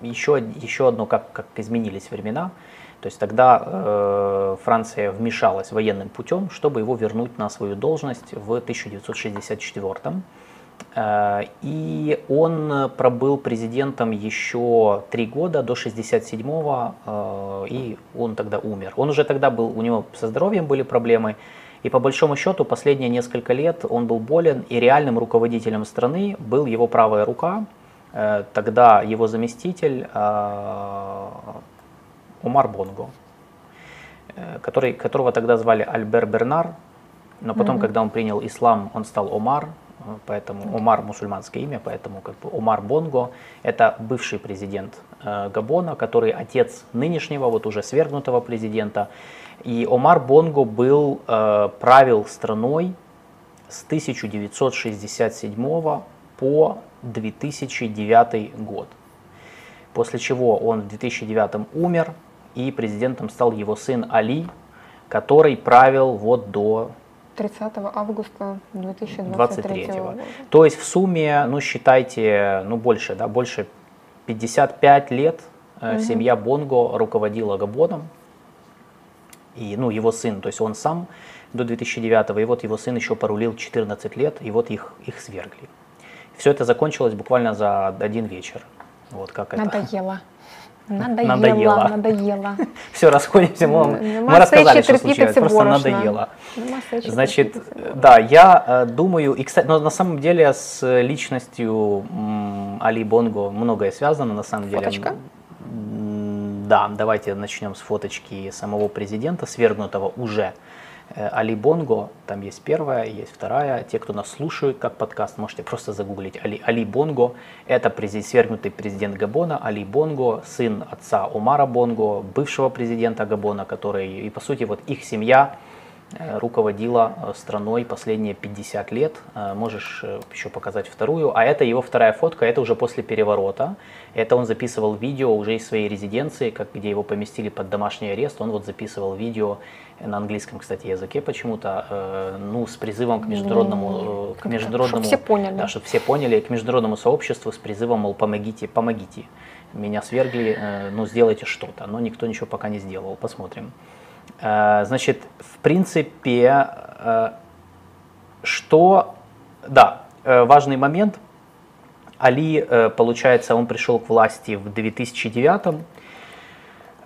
еще, еще одно, как, как изменились времена. То есть тогда э, Франция вмешалась военным путем, чтобы его вернуть на свою должность в 1964 -м. Э, и он пробыл президентом еще три года, до 67-го, э, и он тогда умер. Он уже тогда был, у него со здоровьем были проблемы, и по большому счету последние несколько лет он был болен, и реальным руководителем страны был его правая рука, э, тогда его заместитель Омар Бонго, который, которого тогда звали Альбер Бернар, но потом, mm-hmm. когда он принял ислам, он стал Омар, поэтому Омар мусульманское имя, поэтому как бы Омар Бонго это бывший президент э, Габона, который отец нынешнего вот уже свергнутого президента. И Омар Бонго был э, правил страной с 1967 по 2009 год. После чего он в 2009 умер, и президентом стал его сын Али, который правил вот до
30 августа 2023 года.
То есть в сумме, ну считайте, ну больше, да, больше 55 лет угу. семья Бонго руководила Габоном. И, ну, его сын, то есть он сам до 2009, и вот его сын еще порулил 14 лет, и вот их, их свергли. Все это закончилось буквально за один вечер. Вот как
Надоело.
это.
Надоело, надоело. надоело.
Все, расходимся, мы, мы рассказали, что случилось, просто надоело. Значит, да, я э, думаю, и, кстати, но на самом деле с личностью Али Бонго многое связано, на самом деле.
Фоточка?
Да, давайте начнем с фоточки самого президента, свергнутого уже Э, Али Бонго, там есть первая, есть вторая. Те, кто нас слушают как подкаст, можете просто загуглить Али, Али Бонго. Это президент, свергнутый президент Габона, Али Бонго, сын отца Умара Бонго, бывшего президента Габона, который, и по сути, вот их семья Э, руководила э, страной последние 50 лет. Э, можешь еще показать вторую. А это его вторая фотка, это уже после переворота. Это он записывал видео уже из своей резиденции, как, где его поместили под домашний арест. Он вот записывал видео на английском, кстати, языке почему-то, ну, с призывом к международному, к международному,
чтобы все поняли,
да, чтобы все поняли, к международному сообществу с призывом, мол, помогите, помогите. Меня свергли, ну, сделайте что-то. Но никто ничего пока не сделал. Посмотрим. Э, значит, в принципе, э, что, да, э, важный момент. Али, получается, он пришел к власти в 2009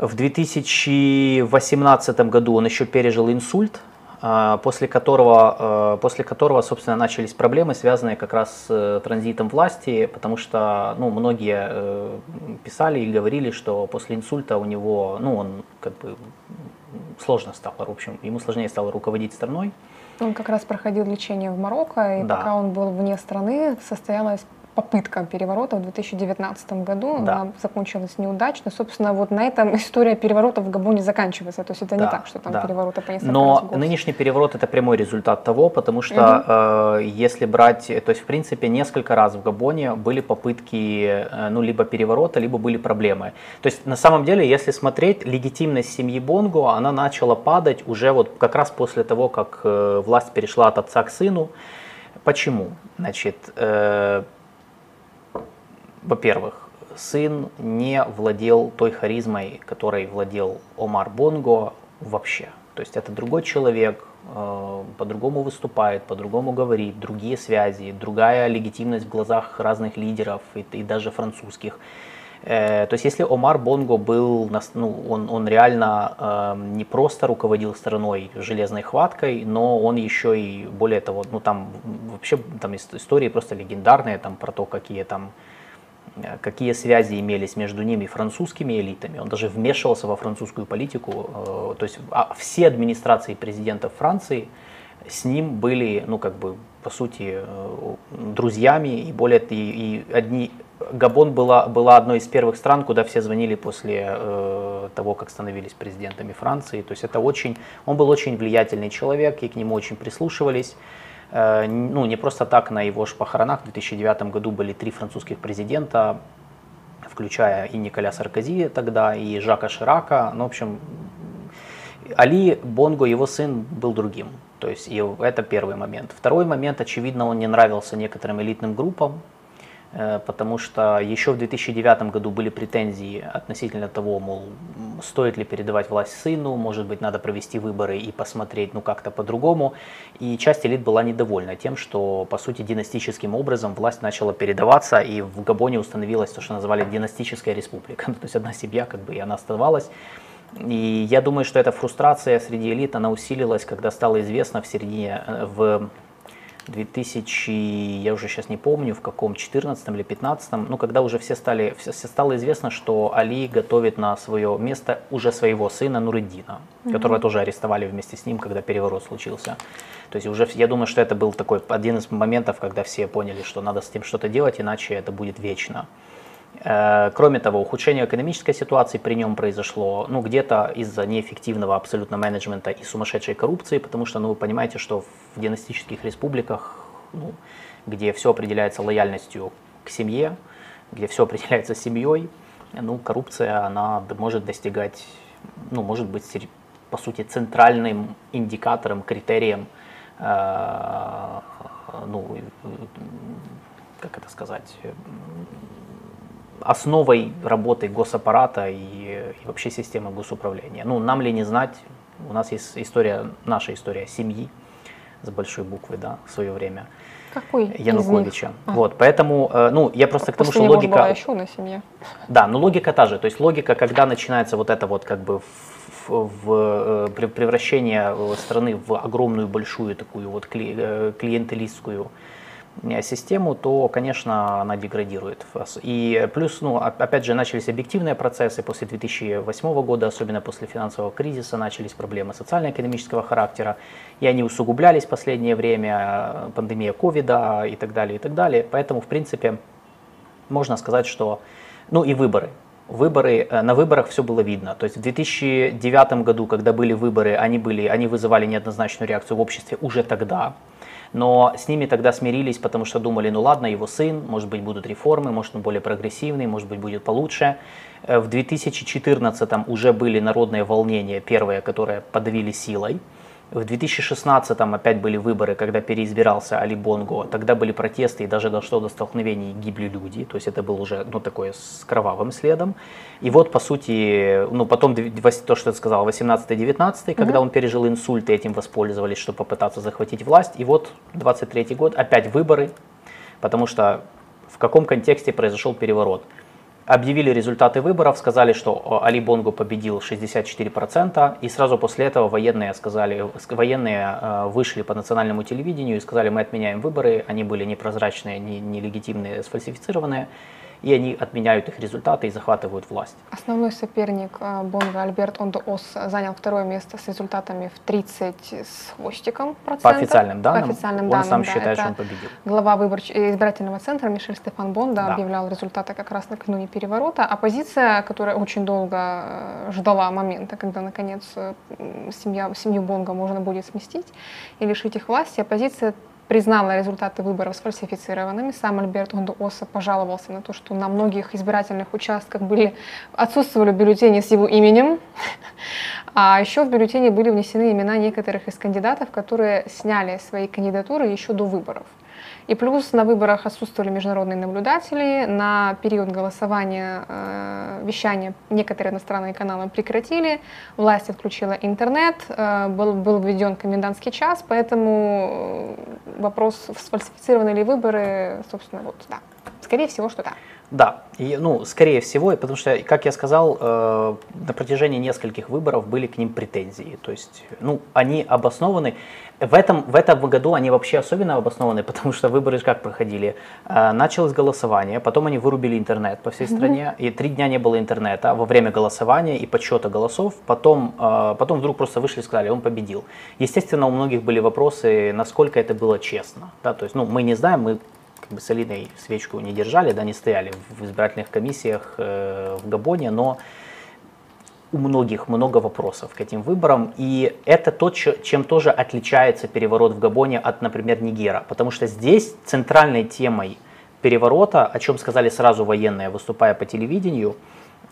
в 2018 году он еще пережил инсульт, после которого, после которого, собственно, начались проблемы, связанные как раз с транзитом власти, потому что ну, многие писали и говорили, что после инсульта у него, ну, он как бы сложно стало, в общем, ему сложнее стало руководить страной.
Он как раз проходил лечение в Марокко, и да. пока он был вне страны, состоялось попытка переворота в 2019 году,
Да.
она закончилась неудачно. Собственно, вот на этом история переворота в Габоне заканчивается. То есть это не
Да,
так, что там
да.
перевороты по несколько
Но нынешний переворот это прямой результат того, потому что э, если брать, э, то есть в принципе несколько раз в Габоне были попытки, э, ну либо переворота, либо были проблемы. То есть на самом деле, если смотреть, легитимность семьи Бонго, она начала падать уже вот как раз после того, как э, власть перешла от отца к сыну. Почему? Значит, э, во-первых, сын не владел той харизмой, которой владел Омар Бонго вообще. То есть это другой человек, э, по-другому выступает, по-другому говорит, другие связи, другая легитимность в глазах разных лидеров и, и даже французских. Э, То есть если Омар Бонго был, ну, он, он реально э, не просто руководил страной железной хваткой, но он еще и, более того, ну там вообще там ис- истории просто легендарные там про то, какие там какие связи имелись между ними и французскими элитами. Он даже вмешивался во французскую политику. э, То есть а, все администрации президентов Франции с ним были, ну как бы, по сути, э, друзьями. И более и, и одни Габон была, была одной из первых стран, куда все звонили после э, того, как становились президентами Франции. То есть это очень, он был очень влиятельный человек, и к нему очень прислушивались. Э, ну, не просто так на его похоронах в 2009 году были три французских президента, включая и Николя Саркози тогда, и Жака Ширака. Ну, в общем, Али Бонго, его сын, был другим. То есть и это первый момент. Второй момент, очевидно, он не нравился некоторым элитным группам, потому что еще в 2009 году были претензии относительно того, мол, стоит ли передавать власть сыну, может быть, надо провести выборы и посмотреть, ну, как-то по-другому. И часть элит была недовольна тем, что, по сути, династическим образом власть начала передаваться, и в Габоне установилась то, что называли династическая республика. То есть одна семья, как бы, и она оставалась. И я думаю, что эта фрустрация среди элит, она усилилась, когда стало известно в середине, э, в 2000, я уже сейчас не помню, в каком, 14 или 15, ну, когда уже все стали, все, стало известно, что Али готовит на свое место уже своего сына Нуриддина, которого тоже арестовали вместе с ним, когда переворот случился. То есть уже, я думаю, что это был такой один из моментов, когда все поняли, что надо с этим что-то делать, иначе это будет вечно. Э, Кроме того, ухудшение экономической ситуации при нем произошло, ну, где-то из-за неэффективного абсолютно менеджмента и сумасшедшей коррупции, потому что, ну, вы понимаете, что в династических республиках, ну, где все определяется лояльностью к семье, где все определяется семьей, ну, коррупция, она может достигать, ну, может быть, по сути, центральным индикатором, критерием, э, ну, как это сказать, основой работы госаппарата и, и вообще системы госуправления. Ну, нам ли не знать, у нас есть история, наша история семьи с большой буквы, да, в свое время,
Какой из них?
Януковича.
А.
Вот, поэтому, э, ну, я просто к тому, что логика...
была еще одна семья.
Да, но логика та же. То есть логика, когда начинается вот это вот как бы в, в, э, пре- превращение э, страны в огромную большую такую вот кли- клиентелистскую систему, то, конечно, она деградирует. И плюс, ну, оп- опять же, начались объективные процессы после 2008 года, особенно после финансового кризиса, начались проблемы социально-экономического характера, и они усугублялись последнее время, э, пандемия ковида и так далее, и так далее. Поэтому, в принципе, можно сказать, что, ну и выборы. Выборы, э, на выборах все было видно. То есть в 2009 году, когда были выборы, они, были, они вызывали неоднозначную реакцию в обществе уже тогда. Но с ними тогда смирились, потому что думали, ну ладно, его сын, может быть будут реформы, может он более прогрессивный, может быть будет получше. Э, В 2014 уже были народные волнения, первые, которые подавили силой. В 2016 опять были выборы, когда переизбирался Али Бонго. Тогда были протесты и даже дошло до столкновений, гибли люди. То есть это было уже ну, такое с кровавым следом. И вот, по сути, ну, потом то, что ты сказал, 18-19, когда он пережил инсульт, и этим воспользовались, чтобы попытаться захватить власть. И вот 23 год, опять выборы, потому что в каком контексте произошел переворот. Объявили результаты выборов, сказали, что о, Али Бонго победил 64%, и сразу после этого военные, сказали, ск- военные э, вышли по национальному телевидению и сказали, мы отменяем выборы, они были непрозрачные, не- нелегитимные, сфальсифицированные. И они отменяют их результаты и захватывают власть.
Основной соперник э, Бонга Альберт Ондоос занял второе место с результатами в 30 с хвостиком процентов.
По официальным данным,
По официальным
он
данным,
сам
да,
считает, что он победил.
Глава выборч... э, избирательного центра Мишель Стефан Бонда
Да.
объявлял результаты как раз накануне переворота. Оппозиция, которая очень долго э, ждала момента, когда наконец семья, семью Бонга можно будет сместить и лишить их власти, оппозиция признала результаты выборов сфальсифицированными. Сам Альберт Ондуоса пожаловался на то, что на многих избирательных участках были, отсутствовали бюллетени с его именем. А еще в бюллетени были внесены имена некоторых из кандидатов, которые сняли свои кандидатуры еще до выборов. И плюс на выборах отсутствовали международные наблюдатели. На период голосования э, вещание некоторые иностранные каналы прекратили. Власть отключила интернет. э, был, был введен комендантский час. Поэтому э, вопрос, сфальсифицированы ли выборы, собственно, вот, да. Скорее всего, что да.
Да, и, ну, скорее всего, потому что, как я сказал, э, на протяжении нескольких выборов были к ним претензии. То есть, ну, они обоснованы. В этом, в этом году они вообще особенно обоснованы, потому что выборы же как проходили? Э, началось голосование, потом они вырубили интернет по всей стране, и три дня не было интернета во время голосования и подсчета голосов. Потом, э, потом вдруг просто вышли и сказали, он победил. Естественно, у многих были вопросы, насколько это было честно. Да? То есть, ну, мы не знаем, мы как бы с Алиной свечку не держали, да, не стояли в избирательных комиссиях э, в Габоне, но у многих много вопросов к этим выборам, и это то, чем тоже отличается переворот в Габоне от, например, Нигера, потому что здесь центральной темой переворота, о чем сказали сразу военные, выступая по телевидению,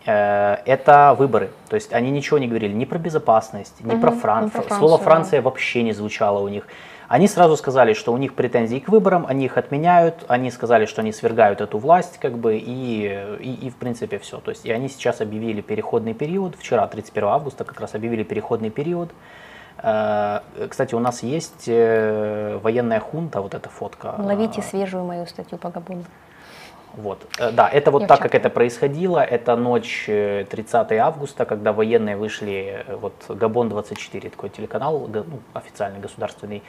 э, это выборы. То есть они ничего не говорили ни про безопасность, ни
Мгм,
про Францию.
про
Слово
Францию, да.
Франция вообще не звучало у них. Они сразу сказали, что у них претензии к выборам, они их отменяют, они сказали, что они свергают эту власть, как бы, и, и, и в принципе все. То есть и они сейчас объявили переходный период, вчера, 31 августа, как раз объявили переходный период. Э, Кстати, у нас есть э, военная хунта, вот эта фотка.
Ловите свежую мою статью по Габону.
Вот. Э, Да, это вот
Я
так, как это происходило. Это ночь э, 30 августа, когда военные вышли, э, вот Габон-24, такой телеканал, ну, официальный, государственный,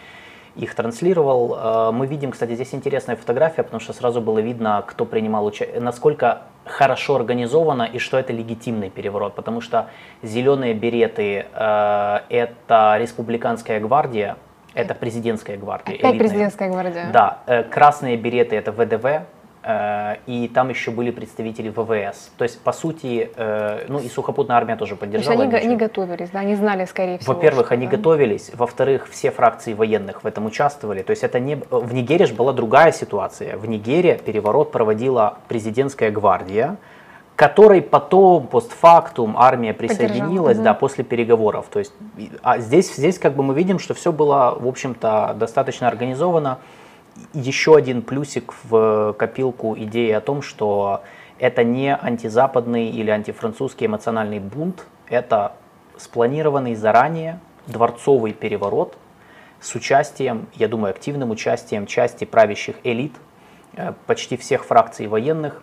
их транслировал. Э, Мы видим, кстати, здесь интересная фотография, потому что сразу было видно, кто принимал участие, насколько хорошо организовано и что это легитимный переворот, потому что зеленые береты э, это республиканская гвардия, это президентская гвардия.
Опять
элитная.
президентская гвардия.
Да, э, красные береты это ВДВ, и там еще были представители ВВС. То есть, по сути, э, ну и сухопутная армия тоже
То есть
поддержала.
они, они готовились, да, они знали, скорее всего.
Во-первых, они
да.
готовились, во-вторых, все фракции военных в этом участвовали. То есть это не в Нигере же была другая ситуация. В Нигере переворот проводила президентская гвардия, которой потом постфактум армия присоединилась,
мгм.
да, после переговоров. То есть, а здесь, здесь как бы мы видим, что все было, в общем-то, достаточно организовано. Еще один плюсик в копилку идеи о том, что это не антизападный или антифранцузский эмоциональный бунт, это спланированный заранее дворцовый переворот с участием, я думаю, активным участием части правящих элит, э, почти всех фракций военных,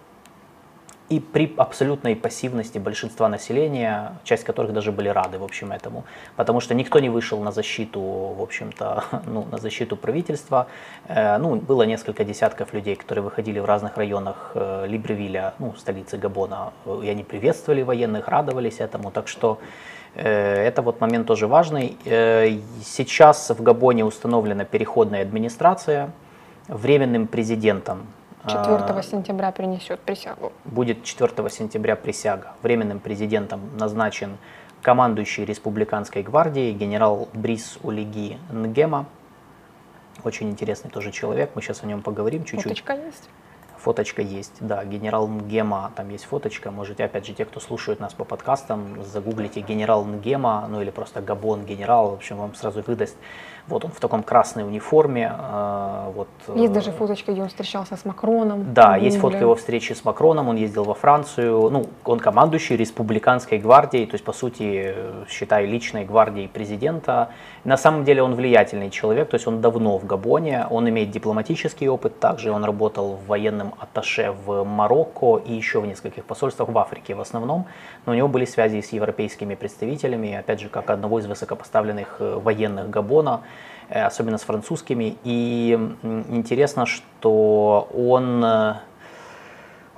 и при абсолютной пассивности большинства населения, часть которых даже были рады, в общем, этому. Потому что никто не вышел на защиту, в общем-то, ну, на защиту правительства. Э, ну, было несколько десятков людей, которые выходили в разных районах э, Либревиля, ну, столицы Габона, и они приветствовали военных, радовались этому. Так что э, это вот момент тоже важный. Э, сейчас в Габоне установлена переходная администрация. Временным президентом
4
а,
сентября принесет присягу.
будет 4 сентября присяга. Временным президентом назначен командующий республиканской гвардией генерал Брис Улиги Нгема. Очень интересный тоже человек, мы сейчас о нем поговорим чуть-чуть.
Фоточка есть.
Фоточка есть, да, генерал Нгема, там есть фоточка, можете, опять же, те, кто слушают нас по подкастам, загуглите генерал Нгема, ну или просто Габон генерал, в общем, вам сразу выдаст. Вот он в таком красной униформе, э, вот.
Есть
э,
даже фоточка, где он встречался с Макроном.
да, есть фотка его встречи с Макроном, он ездил во Францию, ну, он командующий республиканской гвардией, то есть, по сути, считай, личной гвардией президента. На самом деле он влиятельный человек, то есть он давно в Габоне, он имеет дипломатический опыт, также он работал в военном атташе в Марокко и еще в нескольких посольствах в Африке в основном, но у него были связи с европейскими представителями, опять же, как одного из высокопоставленных э, военных Габона, э, особенно с французскими. И интересно, что он, э,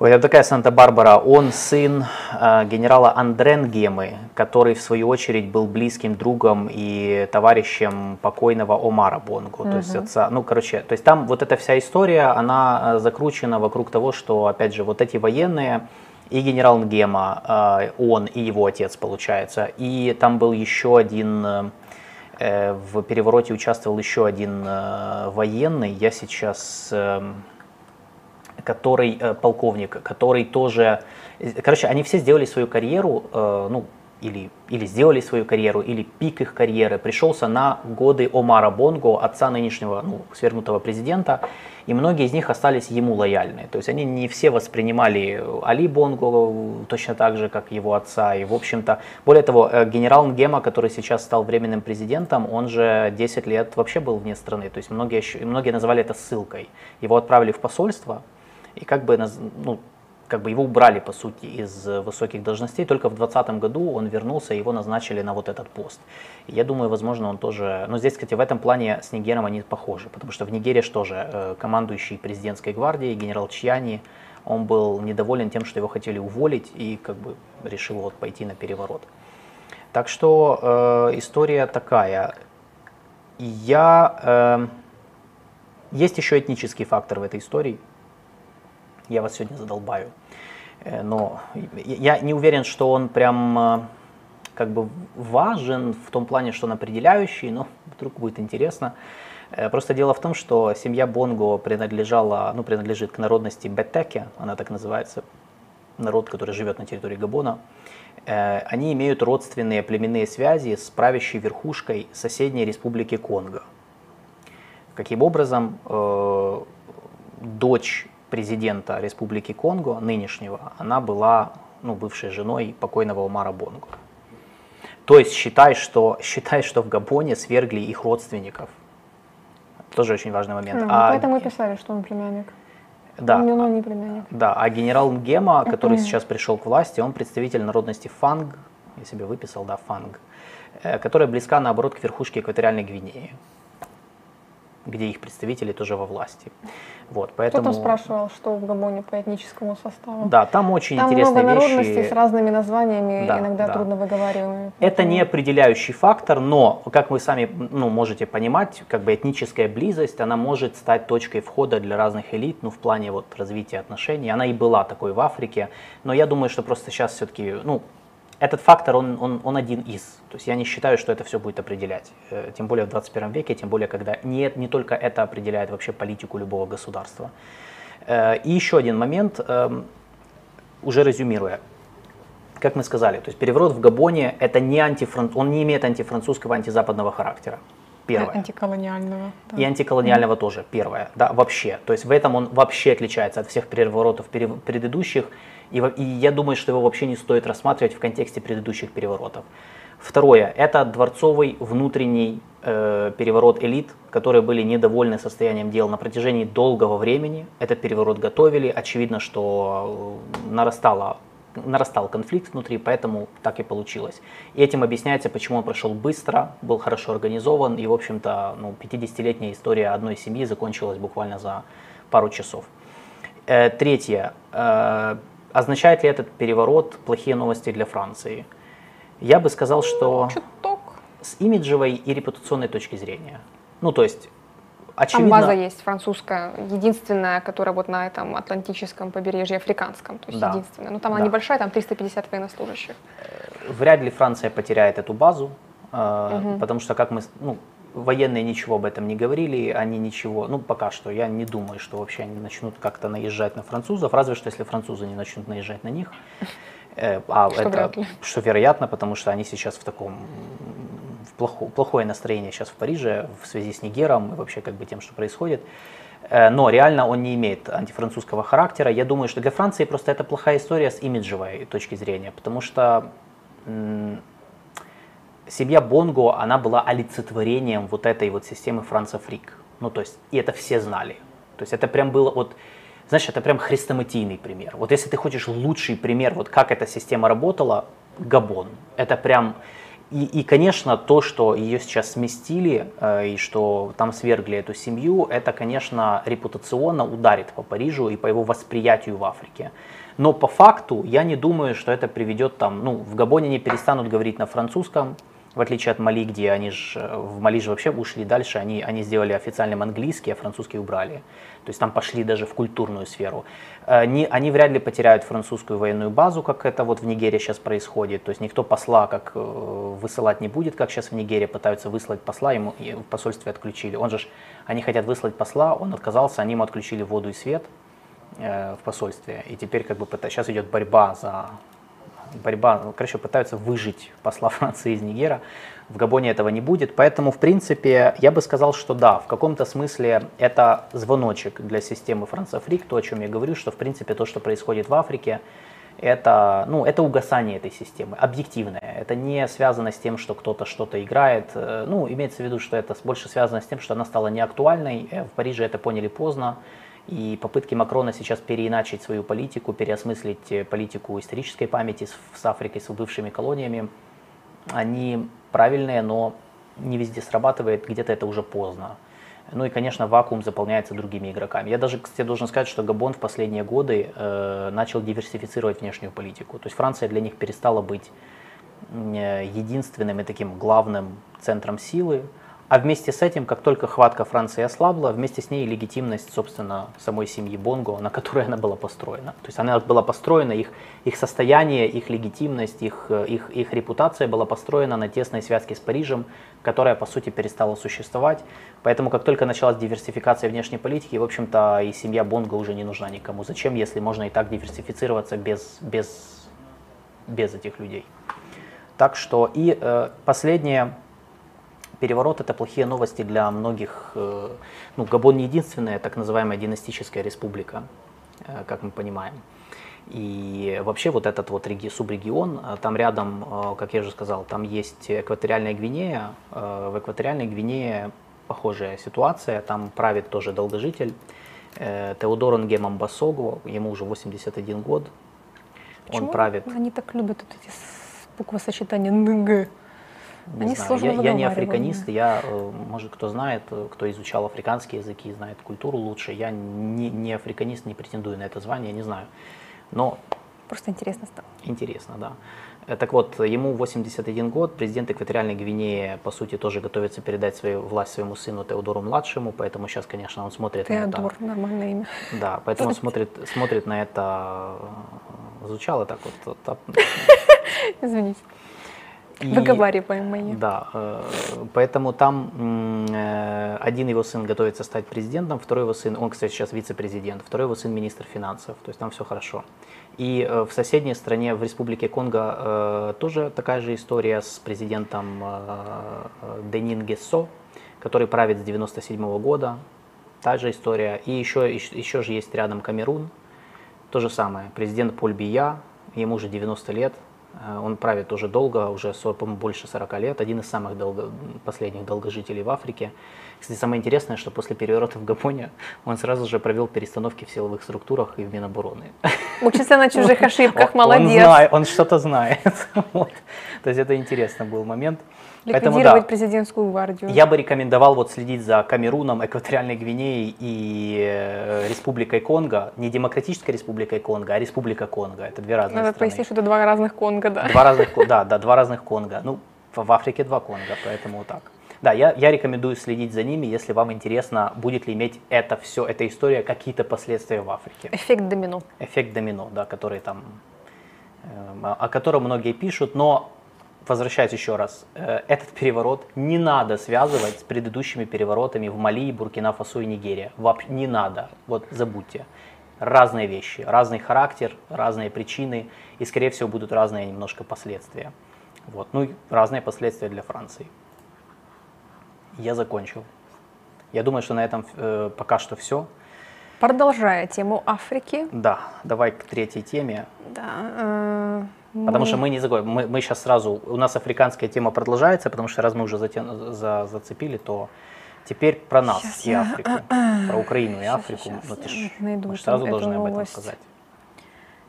Ой, это такая Санта-Барбара. Он сын э, генерала Андренгемы, который в свою очередь был близким другом и товарищем покойного Омара Бонгу, то есть отца. Ну, короче, то есть там вот эта вся история, она э, закручена вокруг того, что, опять же, вот эти военные и генерал Нгема, э, он и его отец, получается, и там был еще один э, в перевороте участвовал еще один э, военный. Я сейчас э, который э, полковник, который тоже, короче, они все сделали свою карьеру, э, ну или или сделали свою карьеру, или пик их карьеры пришелся на годы Омара Бонго, отца нынешнего ну, свергнутого президента, и многие из них остались ему лояльны. То есть они не все воспринимали Али Бонго точно так же, как его отца. И, в общем-то, более того, э, генерал Нгема, который сейчас стал временным президентом, он же 10 лет вообще был вне страны. То есть многие, многие называли это ссылкой. Его отправили в посольство, и как бы, ну, как бы его убрали, по сути, из высоких должностей. Только в 2020 году он вернулся, его назначили на вот этот пост. И я думаю, возможно, он тоже... Но здесь, кстати, в этом плане с Нигером они похожи, потому что в Нигерии что же, э, командующий президентской гвардией, генерал Чьяни, он был недоволен тем, что его хотели уволить, и как бы решил вот пойти на переворот. Так что э, история такая. Я... Э, есть еще этнический фактор в этой истории, я вас сегодня задолбаю. Э, но я не уверен, что он прям э, как бы важен в том плане, что он определяющий, но вдруг будет интересно. Э, просто дело в том, что семья Бонго принадлежала, ну, принадлежит к народности Бетеке, она так называется, народ, который живет на территории Габона. Они имеют родственные племенные связи с правящей верхушкой соседней республики Конго. Каким образом дочь президента Республики Конго, нынешнего, она была ну, бывшей женой покойного Умара Бонго. То есть считай что, считай, что в Габоне свергли их родственников. Тоже очень важный момент.
Mm, а, поэтому и писали, что он племянник.
Да.
Он, он не племянник.
Да, а генерал Нгема, который mm-hmm. сейчас пришел к власти, он представитель народности Фанг, я себе выписал, да, Фанг, э, которая близка, наоборот, к верхушке экваториальной Гвинеи где их представители тоже во власти. Вот, поэтому...
Кто-то спрашивал, что в Габоне по этническому составу.
Да, там очень
там
интересные
много
вещи.
народностей с разными названиями,
да,
иногда
да.
трудно выговариваемыми.
Это не определяющий фактор, но, как вы сами ну, можете понимать, как бы этническая близость, она может стать точкой входа для разных элит, ну, в плане вот развития отношений. Она и была такой в Африке, но я думаю, что просто сейчас все-таки, ну, этот фактор, он, он, он один из. То есть я не считаю, что это все будет определять. Э, тем более в 21 веке, тем более, когда не, не только это определяет вообще политику любого государства. Э, и еще один момент, эм, уже резюмируя. Как мы сказали, то есть переворот в Габоне, это не антифран... он не имеет антифранцузского, антизападного характера. Первое.
Антиколониального.
Да. И антиколониального mm. тоже, первое. Да, вообще. То есть в этом он вообще отличается от всех переворотов предыдущих. И, и я думаю, что его вообще не стоит рассматривать в контексте предыдущих переворотов. Второе, это дворцовый внутренний э, переворот элит, которые были недовольны состоянием дел на протяжении долгого времени. Этот переворот готовили. Очевидно, что э, нарастало, нарастал конфликт внутри, поэтому так и получилось. И этим объясняется, почему он прошел быстро, был хорошо организован. И, в общем-то, ну, 50-летняя история одной семьи закончилась буквально за пару часов. Э, третье. Э, Означает ли этот переворот плохие новости для Франции? Я бы сказал, что
Чуток.
с имиджевой и репутационной точки зрения. Ну, то есть, очевидно...
Там база есть французская, единственная, которая вот на этом атлантическом побережье, африканском, то есть
да.
единственная. Но там
да.
она небольшая, там 350 военнослужащих.
Вряд ли Франция потеряет эту базу,
угу.
потому что, как мы, ну, Военные ничего об этом не говорили, они ничего, ну пока что, я не думаю, что вообще они начнут как-то наезжать на французов, разве что если французы не начнут наезжать на них.
Э, а
что это, что вероятно, потому что они сейчас в таком в плохо, плохое настроение сейчас в Париже в связи с Нигером и вообще как бы тем, что происходит. Э, но реально он не имеет антифранцузского характера. Я думаю, что для Франции просто это плохая история с имиджевой точки зрения, потому что семья Бонго, она была олицетворением вот этой вот системы Франца Фрик. Ну, то есть, и это все знали. То есть это прям было вот, знаешь, это прям хрестоматийный пример. Вот если ты хочешь лучший пример, вот как эта система работала, Габон. Это прям, и, и, конечно, то, что ее сейчас сместили э, и что там свергли эту семью, это, конечно, репутационно ударит по Парижу и по его восприятию в Африке. Но по факту я не думаю, что это приведет там, ну, в Габоне не перестанут говорить на французском, в отличие от Мали, где они же, в Мали же вообще ушли дальше, они, они сделали официальным английский, а французский убрали. То есть там пошли даже в культурную сферу. Они, э, они вряд ли потеряют французскую военную базу, как это вот в Нигерии сейчас происходит. То есть никто посла как э, высылать не будет, как сейчас в Нигерии пытаются выслать посла, ему в посольстве отключили. Он же, они хотят выслать посла, он отказался, они ему отключили воду и свет э, в посольстве. И теперь как бы сейчас идет борьба за борьба, ну, короче, пытаются выжить посла Франции из Нигера. В Габоне этого не будет, поэтому, в принципе, я бы сказал, что да, в каком-то смысле это звоночек для системы Францафрик, то, о чем я говорю, что, в принципе, то, что происходит в Африке, это, ну, это угасание этой системы, объективное. Это не связано с тем, что кто-то что-то играет. Э, ну, имеется в виду, что это больше связано с тем, что она стала неактуальной. Э, в Париже это поняли поздно. И попытки Макрона сейчас переиначить свою политику, переосмыслить э, политику исторической памяти с, с Африкой, с бывшими колониями, они правильные, но не везде срабатывает, где-то это уже поздно. Ну и, конечно, вакуум заполняется другими игроками. Я даже, кстати, должен сказать, что Габон в последние годы э, начал диверсифицировать внешнюю политику. То есть Франция для них перестала быть э, единственным и таким главным центром силы. А вместе с этим, как только хватка Франции ослабла, вместе с ней легитимность, собственно, самой семьи Бонго, на которой она была построена. То есть она была построена, их, их состояние, их легитимность, их, их, их репутация была построена на тесной связке с Парижем, которая, по сути, перестала существовать. Поэтому, как только началась диверсификация внешней политики, в общем-то, и семья Бонго уже не нужна никому. Зачем, если можно и так диверсифицироваться без, без, без этих людей? Так что, и э, последнее, переворот это плохие новости для многих. Э, ну, Габон не единственная так называемая династическая республика, э, как мы понимаем. И вообще вот этот вот реги, субрегион, э, там рядом, как я уже сказал, там есть экваториальная Гвинея. В экваториальной Гвинее похожая ситуация, там правит тоже долгожитель Теодор Нгемом Басогу, ему уже 81 год.
Почему
Он правит.
Они так любят вот эти буквосочетания НГ.
Не Они знаю. Я, я не африканист, я, э, может, кто знает, э, кто изучал африканские языки, знает культуру лучше. Я не, не африканист, не претендую на это звание, не знаю. Но...
Просто интересно стало.
Интересно, да. Э, так вот, ему 81 год, президент Экваториальной Гвинеи, по сути, тоже готовится передать свою власть своему сыну Теодору-младшему, поэтому сейчас, конечно, он смотрит
Теодор,
на это...
Теодор, нормальное имя.
Да, поэтому он смотрит, смотрит на это... Звучало так вот...
Извините. И, Выговариваем мои.
Да, э, поэтому там э, один его сын готовится стать президентом, второй его сын, он, кстати, сейчас вице-президент, второй его сын министр финансов, то есть там все хорошо. И э, в соседней стране, в Республике Конго, тоже такая же история с президентом Денин Гессо, который правит с 97 -го года, та же история. И еще, еще же есть рядом Камерун, то же самое, президент Поль Бия, ему уже 90 лет, он правит уже долго, уже больше 40 лет, один из самых долго, последних долгожителей в Африке. Кстати, самое интересное, что после переворота в Габоне он сразу же провел перестановки в силовых структурах и в Минобороны.
Учится на чужих ошибках, молодец.
Он, знает, он что-то знает. Вот. То есть это интересный был момент.
Ликвидировать Поэтому, да, президентскую гвардию.
Я бы рекомендовал вот следить за Камеруном, Экваториальной Гвинеей и э, Республикой Конго. Не Демократической Республикой Конго, а Республика Конго. Это две разные
Надо
страны.
пояснить, что это два разных Конго, да?
Два разных, да, да, два разных Конго. Ну, в Африке два Конго, поэтому так. Да, я, я рекомендую следить за ними, если вам интересно, будет ли иметь это все, эта история какие-то последствия в Африке.
Эффект домино.
Эффект домино, да, который там, э, о котором многие пишут, но возвращаюсь еще раз, э, этот переворот не надо связывать с предыдущими переворотами в Мали, Буркина-Фасо и Нигерия. Вообще не надо, вот забудьте. Разные вещи, разный характер, разные причины, и, скорее всего, будут разные немножко последствия. Вот. Ну и разные последствия для Франции. Я закончил. Я думаю, что на этом э, пока что все.
Продолжая тему Африки.
Да, давай к третьей теме.
Да. Э,
потому что мы не закончим. Мы, мы сейчас сразу, у нас африканская тема продолжается, потому что раз мы уже затя... за, зацепили, то теперь про нас сейчас и я... Африку, про Украину и сейчас, Африку.
Сейчас,
ну, ты ж,
найду
мы сразу должны
об
этом сказать.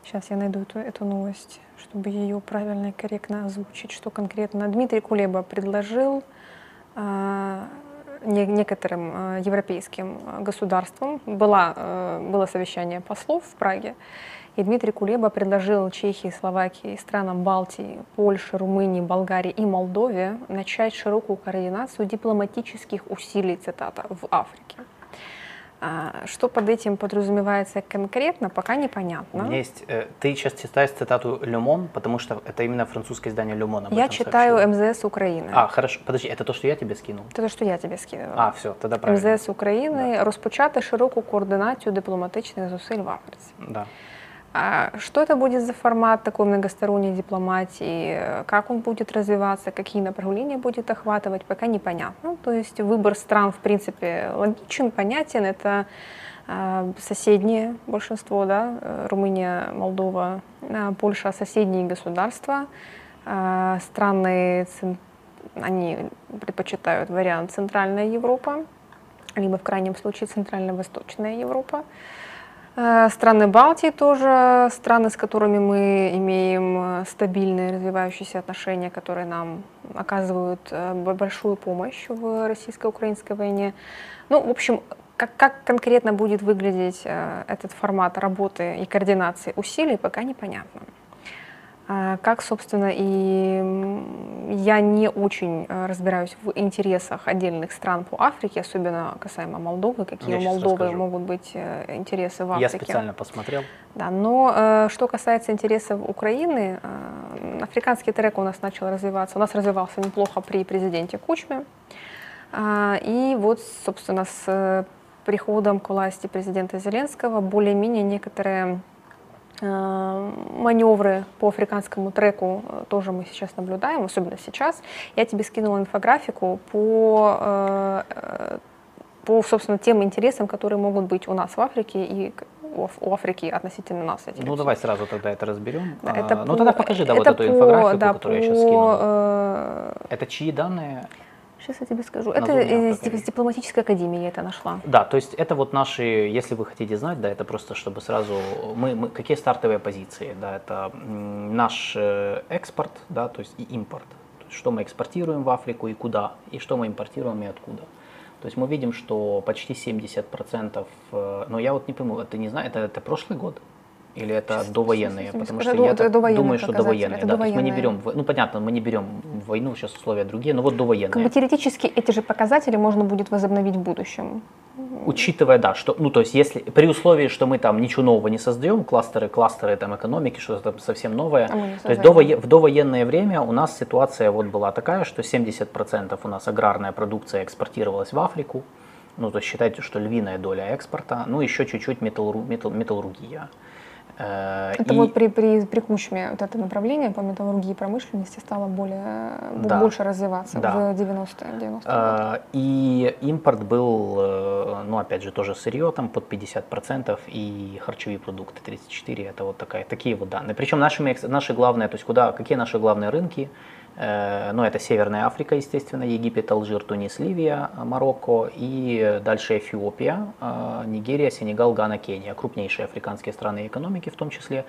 Сейчас я найду эту, эту новость, чтобы ее правильно и корректно озвучить, что конкретно. Дмитрий Кулеба предложил не- некоторым а, европейским государствам, была, э, было совещание послов в Праге, и Дмитрий Кулеба предложил Чехии, Словакии, странам Балтии, Польше, Румынии, Болгарии и Молдове начать широкую координацию дипломатических усилий, цитата, в Африке. А, Что под этим подразумевается конкретно, пока
У
непонятно.
меня есть, э, ты сейчас читаешь цитату Люмон, потому что это именно французское издание Люмон. об
Я
этом
читаю
сообщило.
МЗС Украины.
А, хорошо, подожди, это то, что я тебе скинул?
Это то, що я тобі скидала.
А, все, тогда правильно.
МЗС України розпочати широку координацію дипломатичних зусиль в Африці.
Да.
А что это будет за формат такой многосторонней дипломатии, как он будет развиваться, какие направления будет охватывать, пока непонятно. То есть выбор стран, в принципе, логичен, понятен. Это э, соседние большинство, да, Румыния, Молдова, э, Польша, соседние государства. Э, Страны, они предпочитают вариант Центральная Европа, либо в крайнем случае Центрально-Восточная Европа. Э, Страны Балтии тоже страны, с которыми мы имеем э, стабильные развивающиеся отношения, которые нам оказывают э, большую помощь в российско-украинской войне. Ну, в общем, как, как конкретно будет выглядеть этот формат работы и координации усилий, пока непонятно. А Как, собственно, и я не очень э, разбираюсь в интересах отдельных стран по Африке, особенно касаемо Молдовы, какие
Я
у Молдовы
расскажу.
могут быть э, интересы в
Я
Африке.
специально посмотрел.
Да, но э, что касается интересов Украины, э, африканский трек у нас начал развиваться, у нас развивался неплохо при президенте Кучме. А, и вот, собственно, с приходом к власти президента Зеленского более-менее некоторые маневры по африканскому треку э, тоже мы сейчас наблюдаем, особенно сейчас. Я тебе скинула инфографику по, э, э, по собственно, тем интересам, которые могут быть у нас в Африке и у Аф- у Африки относительно нас. эти
Ну, давай сразу тогда это разберем.
да,
А,
это
ну,
по-
тогда покажи, да, вот
это
эту
по-
инфографику,
да,
которую я сейчас
по,
скинул.
э,
Это чьи данные?
Сейчас я тебе скажу. Это из,
покажи.
с дипломатической академии я это нашла.
Да, то есть это вот наши, если вы хотите знать, да, это просто чтобы сразу, мы, мы какие стартовые позиции, да, это наш э, экспорт, да, то есть и импорт, то есть что мы экспортируем в Африку и куда, и что мы импортируем и откуда. То есть мы видим, что почти 70%, э, но я вот не пойму, это не знаю, это, это прошлый год? Или это
Сейчас-
довоенные?
сейчас
Потому что я
довоенные
думаю, что довоенные.
это
Да, есть мы не
довоенные.
берем, ну понятно, мы не берем войну, сейчас условия другие, но вот довоенные.
Как бы теоретически эти же показатели можно будет возобновить в будущем.
Учитывая, да, что, ну, то есть, если при условии, что мы там ничего нового не создаем, кластеры, кластеры там экономики, что-то там совсем новое,
А
то есть довое- в довоенное время у нас ситуация вот была такая, что 70% у нас аграрная продукция экспортировалась в Африку, ну, то есть считайте, что львиная доля экспорта, ну, еще чуть-чуть металлургия. Э,
Это
и-
вот при, при, при Кучме вот это направление по металлургии и промышленности стало более,
Да.
больше развиваться
Да.
в 90-е. 90
Э, И импорт был, э, ну опять же, тоже сырье там под 50% и харчевые продукты 34%. Это вот такая, такие вот данные. Причем экс- наши главные, то есть куда, какие наши главные рынки? Э, Ну это Северная Африка, естественно, Египет, Алжир, Тунис, Ливия, Марокко и дальше Эфиопия, э, Нигерия, Сенегал, Гана, Кения. Крупнейшие африканские страны экономики в том числе.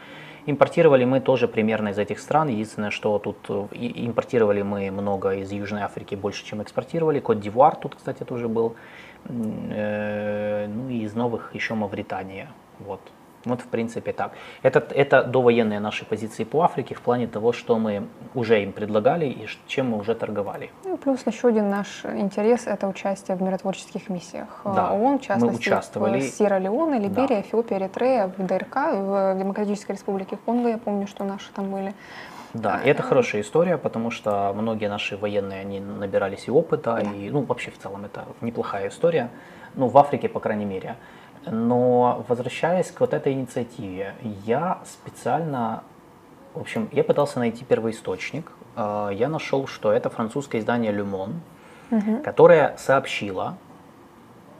Импортировали мы тоже примерно из этих стран. Единственное, что тут э, импортировали мы много из Южной Африки, больше, чем экспортировали. Кот-Дивуар тут, кстати, тоже был. Э, Ну и из новых еще Мавритания. Вот. Вот, в принципе, так. Это, это довоенные наши позиции по Африке в плане того, что мы уже им предлагали и чем мы уже торговали.
Ну, плюс еще один наш интерес – это участие в миротворческих миссиях
Да,
ООН, в
мы
частности,
участвовали.
в Сьерра-Леоне, Либерия,
Да.
Эфиопия, Эритрея, в ДРК, в Демократической Республике Конго, я помню, что наши там были.
Да, и это хорошая история, потому что многие наши военные, они набирались и опыта, и, ну, вообще в целом это неплохая история, ну, в Африке, по крайней мере. Но возвращаясь к вот этой инициативе, я специально, в общем, я пытался найти первоисточник, Э, я нашел, что это французское издание «Le Monde», которое сообщило,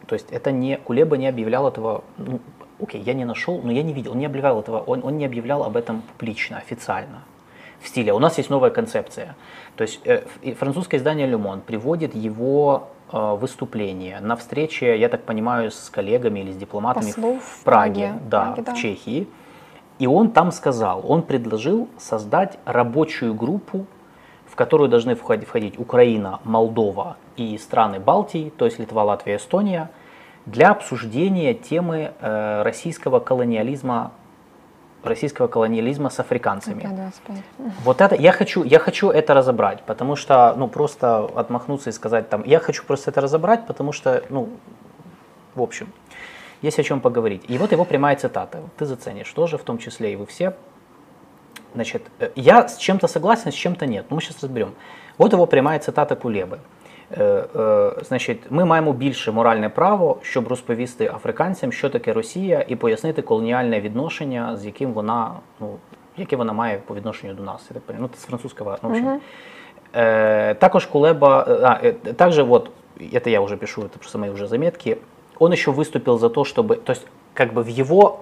то есть это не, Кулеба не объявлял этого, ну, окей, я не нашел, но я не видел, он не объявлял этого, он, он не объявлял об этом публично, официально в стиле. У нас есть новая концепция. То есть э, французское издание Le Monde приводит его выступление на встрече, я так понимаю, с коллегами или с дипломатами
Послов
в Праге,
в
да,
Праге, да.
в Чехии. И он там сказал, он предложил создать рабочую группу, в которую должны входить, входить Украина, Молдова и страны Балтии, то есть Литва, Латвия, Эстония, для обсуждения темы э, российского колониализма российского колониализма с африканцами. Вот это я хочу, я хочу это разобрать, потому что, ну, просто отмахнуться и сказать там, я хочу просто это разобрать, потому что, ну, в общем, есть о чем поговорить. И вот его прямая цитата. Ты заценишь тоже, в том числе и вы все. Значит, э, я с чем-то согласен, с чем-то нет. Ну, мы сейчас разберем. Вот его прямая цитата Кулебы. Е, е, значить, ми маємо більше моральне право, щоб розповісти африканцям, що таке Росія, і пояснити колоніальне відношення, з яким вона ну яке вона має по відношенню до нас. Ну, це з французского. Ну, общем. Э, також Кулеба, а, также вот, это я уже пишу, это просто мои уже заметки, он еще выступил за то, чтобы, то есть, как бы в его,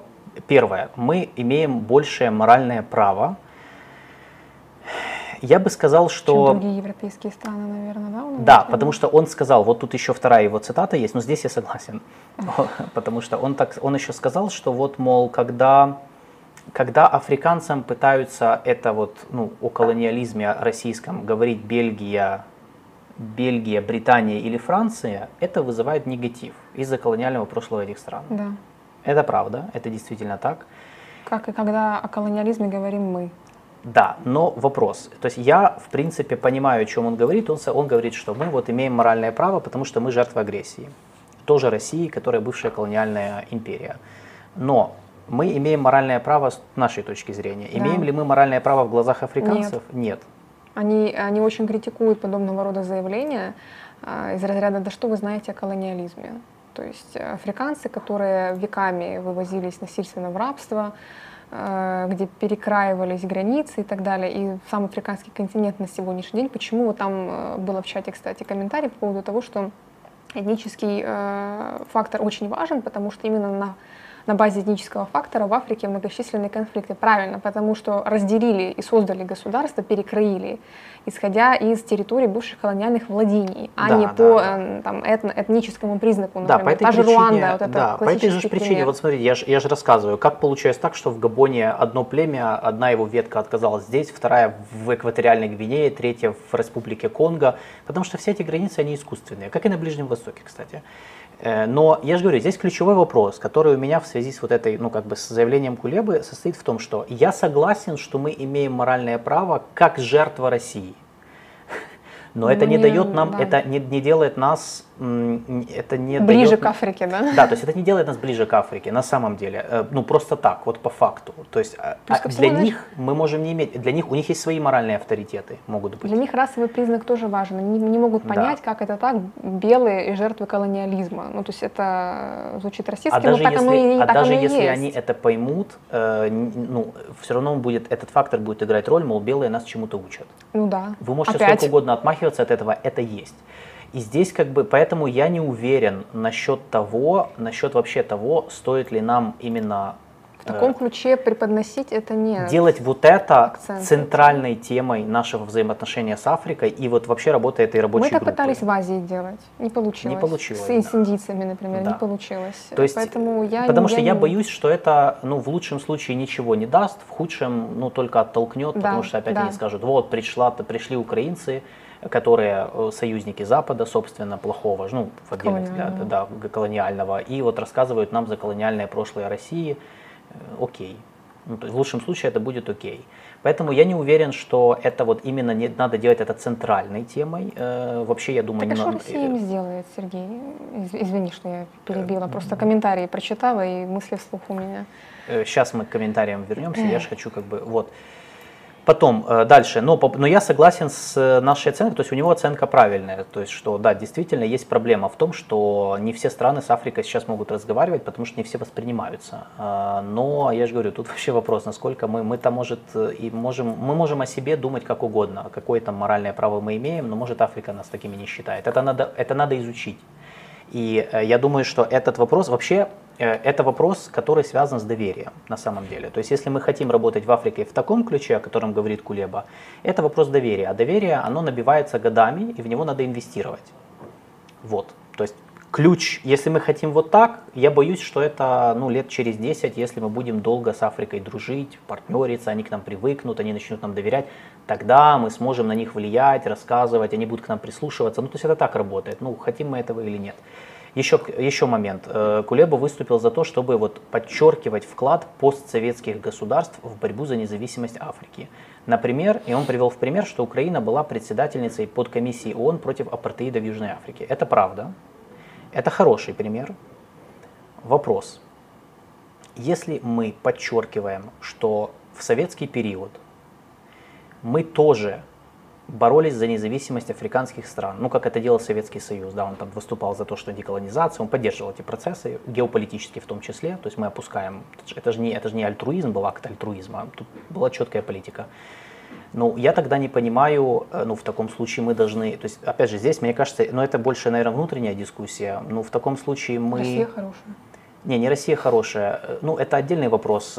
первое, мы имеем большее моральное право, я бы сказал, что...
Чем другие европейские страны, наверное, да?
Да, потому что он сказал, вот тут еще вторая его цитата есть, но здесь я согласен. Потому что он, так, он еще сказал, что вот, мол, когда, когда африканцам пытаются это вот, ну, о колониализме российском говорить Бельгия, Бельгия, Британия или Франция, это вызывает негатив из-за колониального прошлого этих стран.
Да.
Это правда, это действительно так.
Как и когда о колониализме говорим мы.
Да, но вопрос. То есть я, в принципе, понимаю, о чем он говорит. Он, он говорит, что мы вот имеем моральное право, потому что мы жертвы агрессии. Тоже России, которая бывшая колониальная империя. Но мы имеем моральное право с нашей точки зрения. Да. Имеем ли мы моральное право в глазах африканцев?
Нет. Нет. Они, они очень критикуют подобного рода заявления э, из разряда «да что вы знаете о колониализме?». То есть африканцы, которые веками вывозились насильственно в рабство, где перекраивались границы и так далее, и сам африканский континент на сегодняшний день. Почему вот там э, было в чате, кстати, комментарий по поводу того, что этнический э, фактор очень важен, потому что именно на на базе этнического фактора в Африке многочисленные конфликты. Правильно, потому что разделили и создали государство, перекроили, исходя из территории бывших колониальных владений, а да, не да, по да. Э, там, этно, этническому признаку, например.
Да, по этой
Та
же причине,
Руанда, вот это
да, по этой же причине, пример. вот смотрите, я же, я же рассказываю, как получается так, что в Габоне одно племя, одна его ветка отказалась здесь, вторая в экваториальной Гвинее, третья в республике Конго, потому что все эти границы, они искусственные, как и на Ближнем Востоке, кстати. Э, но я же говорю, здесь ключевой вопрос, который у меня в связи с вот этой, ну как бы с заявлением Кулебы состоит в том, что я согласен, что мы имеем моральное право как жертва России. Но ну, это не, не дает нам, да. это не, не делает нас это не
ближе
дает,
к Африке, да?
Да, то есть это не делает нас ближе к Африке, на самом деле. Э, ну просто так, вот по факту. То есть, есть а для них знаешь, мы можем не иметь, для них у них есть свои моральные авторитеты, могут быть.
Для них расовый признак тоже важен. Они не, могут понять, да. как это так, белые и жертвы колониализма. Ну то есть это звучит российски, а но
даже
так
если,
оно и,
а
так
даже
оно
если
есть.
они это поймут, э, ну все равно будет этот фактор будет играть роль, мол, белые нас чему-то учат.
Ну да.
Вы можете
Опять.
сколько угодно отмахиваться от этого, это есть. И здесь как бы, поэтому я не уверен насчет того, насчет вообще того, стоит ли нам именно
в таком э, ключе преподносить это не
делать вот это акцент. центральной темой нашего взаимоотношения с Африкой и вот вообще работы этой рабочей
Мы
это
группы. пытались в Азии делать, не получилось.
Не получилось.
С, да. с индийцами, например, да. не получилось.
То есть, Поэтому я потому я что я, не... боюсь, что это, ну, в лучшем случае ничего не даст, в худшем, ну, только оттолкнет, да, потому что опять да. они скажут, вот пришла, пришли украинцы, которые э, союзники Запада, собственно, плохого, ну, в отдельных взглядах, да, колониального, и вот рассказывают нам за колониальное прошлое России, э, окей. Ну, то есть в лучшем случае это будет окей. Поэтому я не уверен, что это вот именно не, надо делать это центральной темой. Э, вообще, я думаю...
Так а что Россия им сделает, Сергей? Извини, что я перебила. Просто комментарии прочитала и мысли вслух у меня.
Сейчас мы к комментариям вернемся. Я же хочу как бы... Вот. Потом, э, дальше, но, но я согласен с э, нашей оценкой, то есть у него оценка правильная, то есть что да, действительно есть проблема в том, что не все страны с Африкой сейчас могут разговаривать, потому что не все воспринимаются. А, но я же говорю, тут вообще вопрос, насколько мы, мы-то может и можем, мы можем о себе думать как угодно, какое там моральное право мы имеем, но может Африка нас такими не считает. Это надо, это надо изучить. И э, я думаю, что этот вопрос вообще Э, это вопрос, который связан с доверием на самом деле. То есть если мы хотим работать в Африке в таком ключе, о котором говорит Кулеба, это вопрос доверия. А доверие, оно набивается годами, и в него надо инвестировать. Вот. То есть ключ, если мы хотим вот так, я боюсь, что это ну, лет через 10, если мы будем долго с Африкой дружить, партнериться, они к нам привыкнут, они начнут нам доверять, тогда мы сможем на них влиять, рассказывать, они будут к нам прислушиваться. Ну, то есть это так работает, ну, хотим мы этого или нет. Еще, еще момент. Э, Кулеба выступил за то, чтобы вот подчеркивать вклад постсоветских государств в борьбу за независимость Африки. Например, и он привел в пример, что Украина была председательницей подкомиссии ООН против апартеида в Южной Африке. Это правда. Это хороший пример. Вопрос. Если мы подчеркиваем, что в советский период мы тоже боролись за независимость африканских стран, ну, как это делал Советский Союз, да, он там выступал за то, что деколонизация, он поддерживал эти процессы, геополитические в том числе, то есть мы опускаем, это же не, это же не альтруизм был, акт альтруизма, тут была четкая политика. Ну, я тогда не понимаю, э, ну, в таком случае мы должны, то есть, опять же, здесь, мне кажется, ну, это больше, наверное, внутренняя дискуссия, ну, в таком случае мы...
Россия хорошая.
Не, не Россия хорошая. Э, ну, это отдельный вопрос.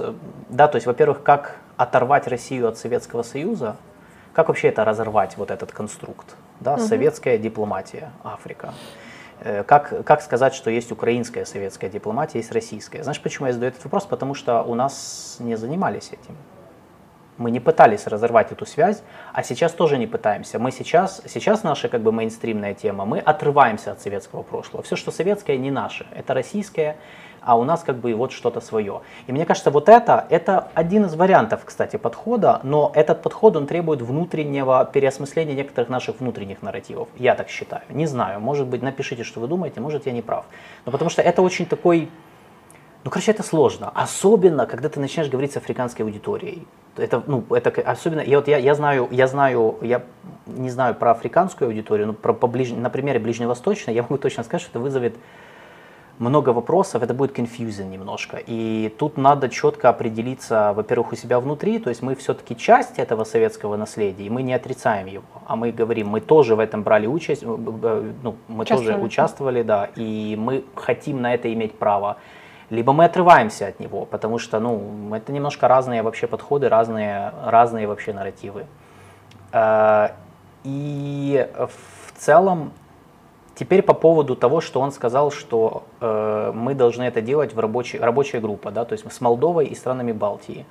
Да, то есть, во-первых, как оторвать Россию от Советского Союза, как вообще это разорвать, вот этот конструкт? Да, угу. советская дипломатия, Африка. Э, как, как сказать, что есть украинская советская дипломатия, есть российская? Знаешь, почему я задаю этот вопрос? Потому что у нас не занимались этим. Мы не пытались разорвать эту связь, а сейчас тоже не пытаемся. Мы сейчас, сейчас наша как бы мейнстримная тема, мы отрываемся от советского прошлого. Все, что советское, не наше. Это российское, а у нас как бы вот что-то свое. И мне кажется, вот это, это один из вариантов, кстати, подхода, но этот подход, он требует внутреннего переосмысления некоторых наших внутренних нарративов. Я так считаю. Не знаю, может быть, напишите, что вы думаете, может, я не прав. Но потому что это очень такой ну, короче, это сложно. Особенно, когда ты начинаешь говорить с африканской аудиторией. Это, ну, это особенно, я, вот я, я знаю, я знаю, я не знаю про африканскую аудиторию, но про, по ближ, на примере ближневосточной я могу точно сказать, что это вызовет много вопросов, это будет confusing немножко. И тут надо четко определиться, во-первых, у себя внутри, то есть мы все-таки часть этого советского наследия, и мы не отрицаем его, а мы говорим, мы тоже в этом брали участь, ну, мы тоже участвовали, да, и мы хотим на это иметь право. Либо мы отрываемся от него, потому что, ну, это немножко разные вообще подходы, разные, разные вообще нарративы. Э, и в целом Теперь по поводу того, что он сказал, что э, мы должны это делать в рабочей, рабочая группа, да, то есть с Молдовой и странами Балтии.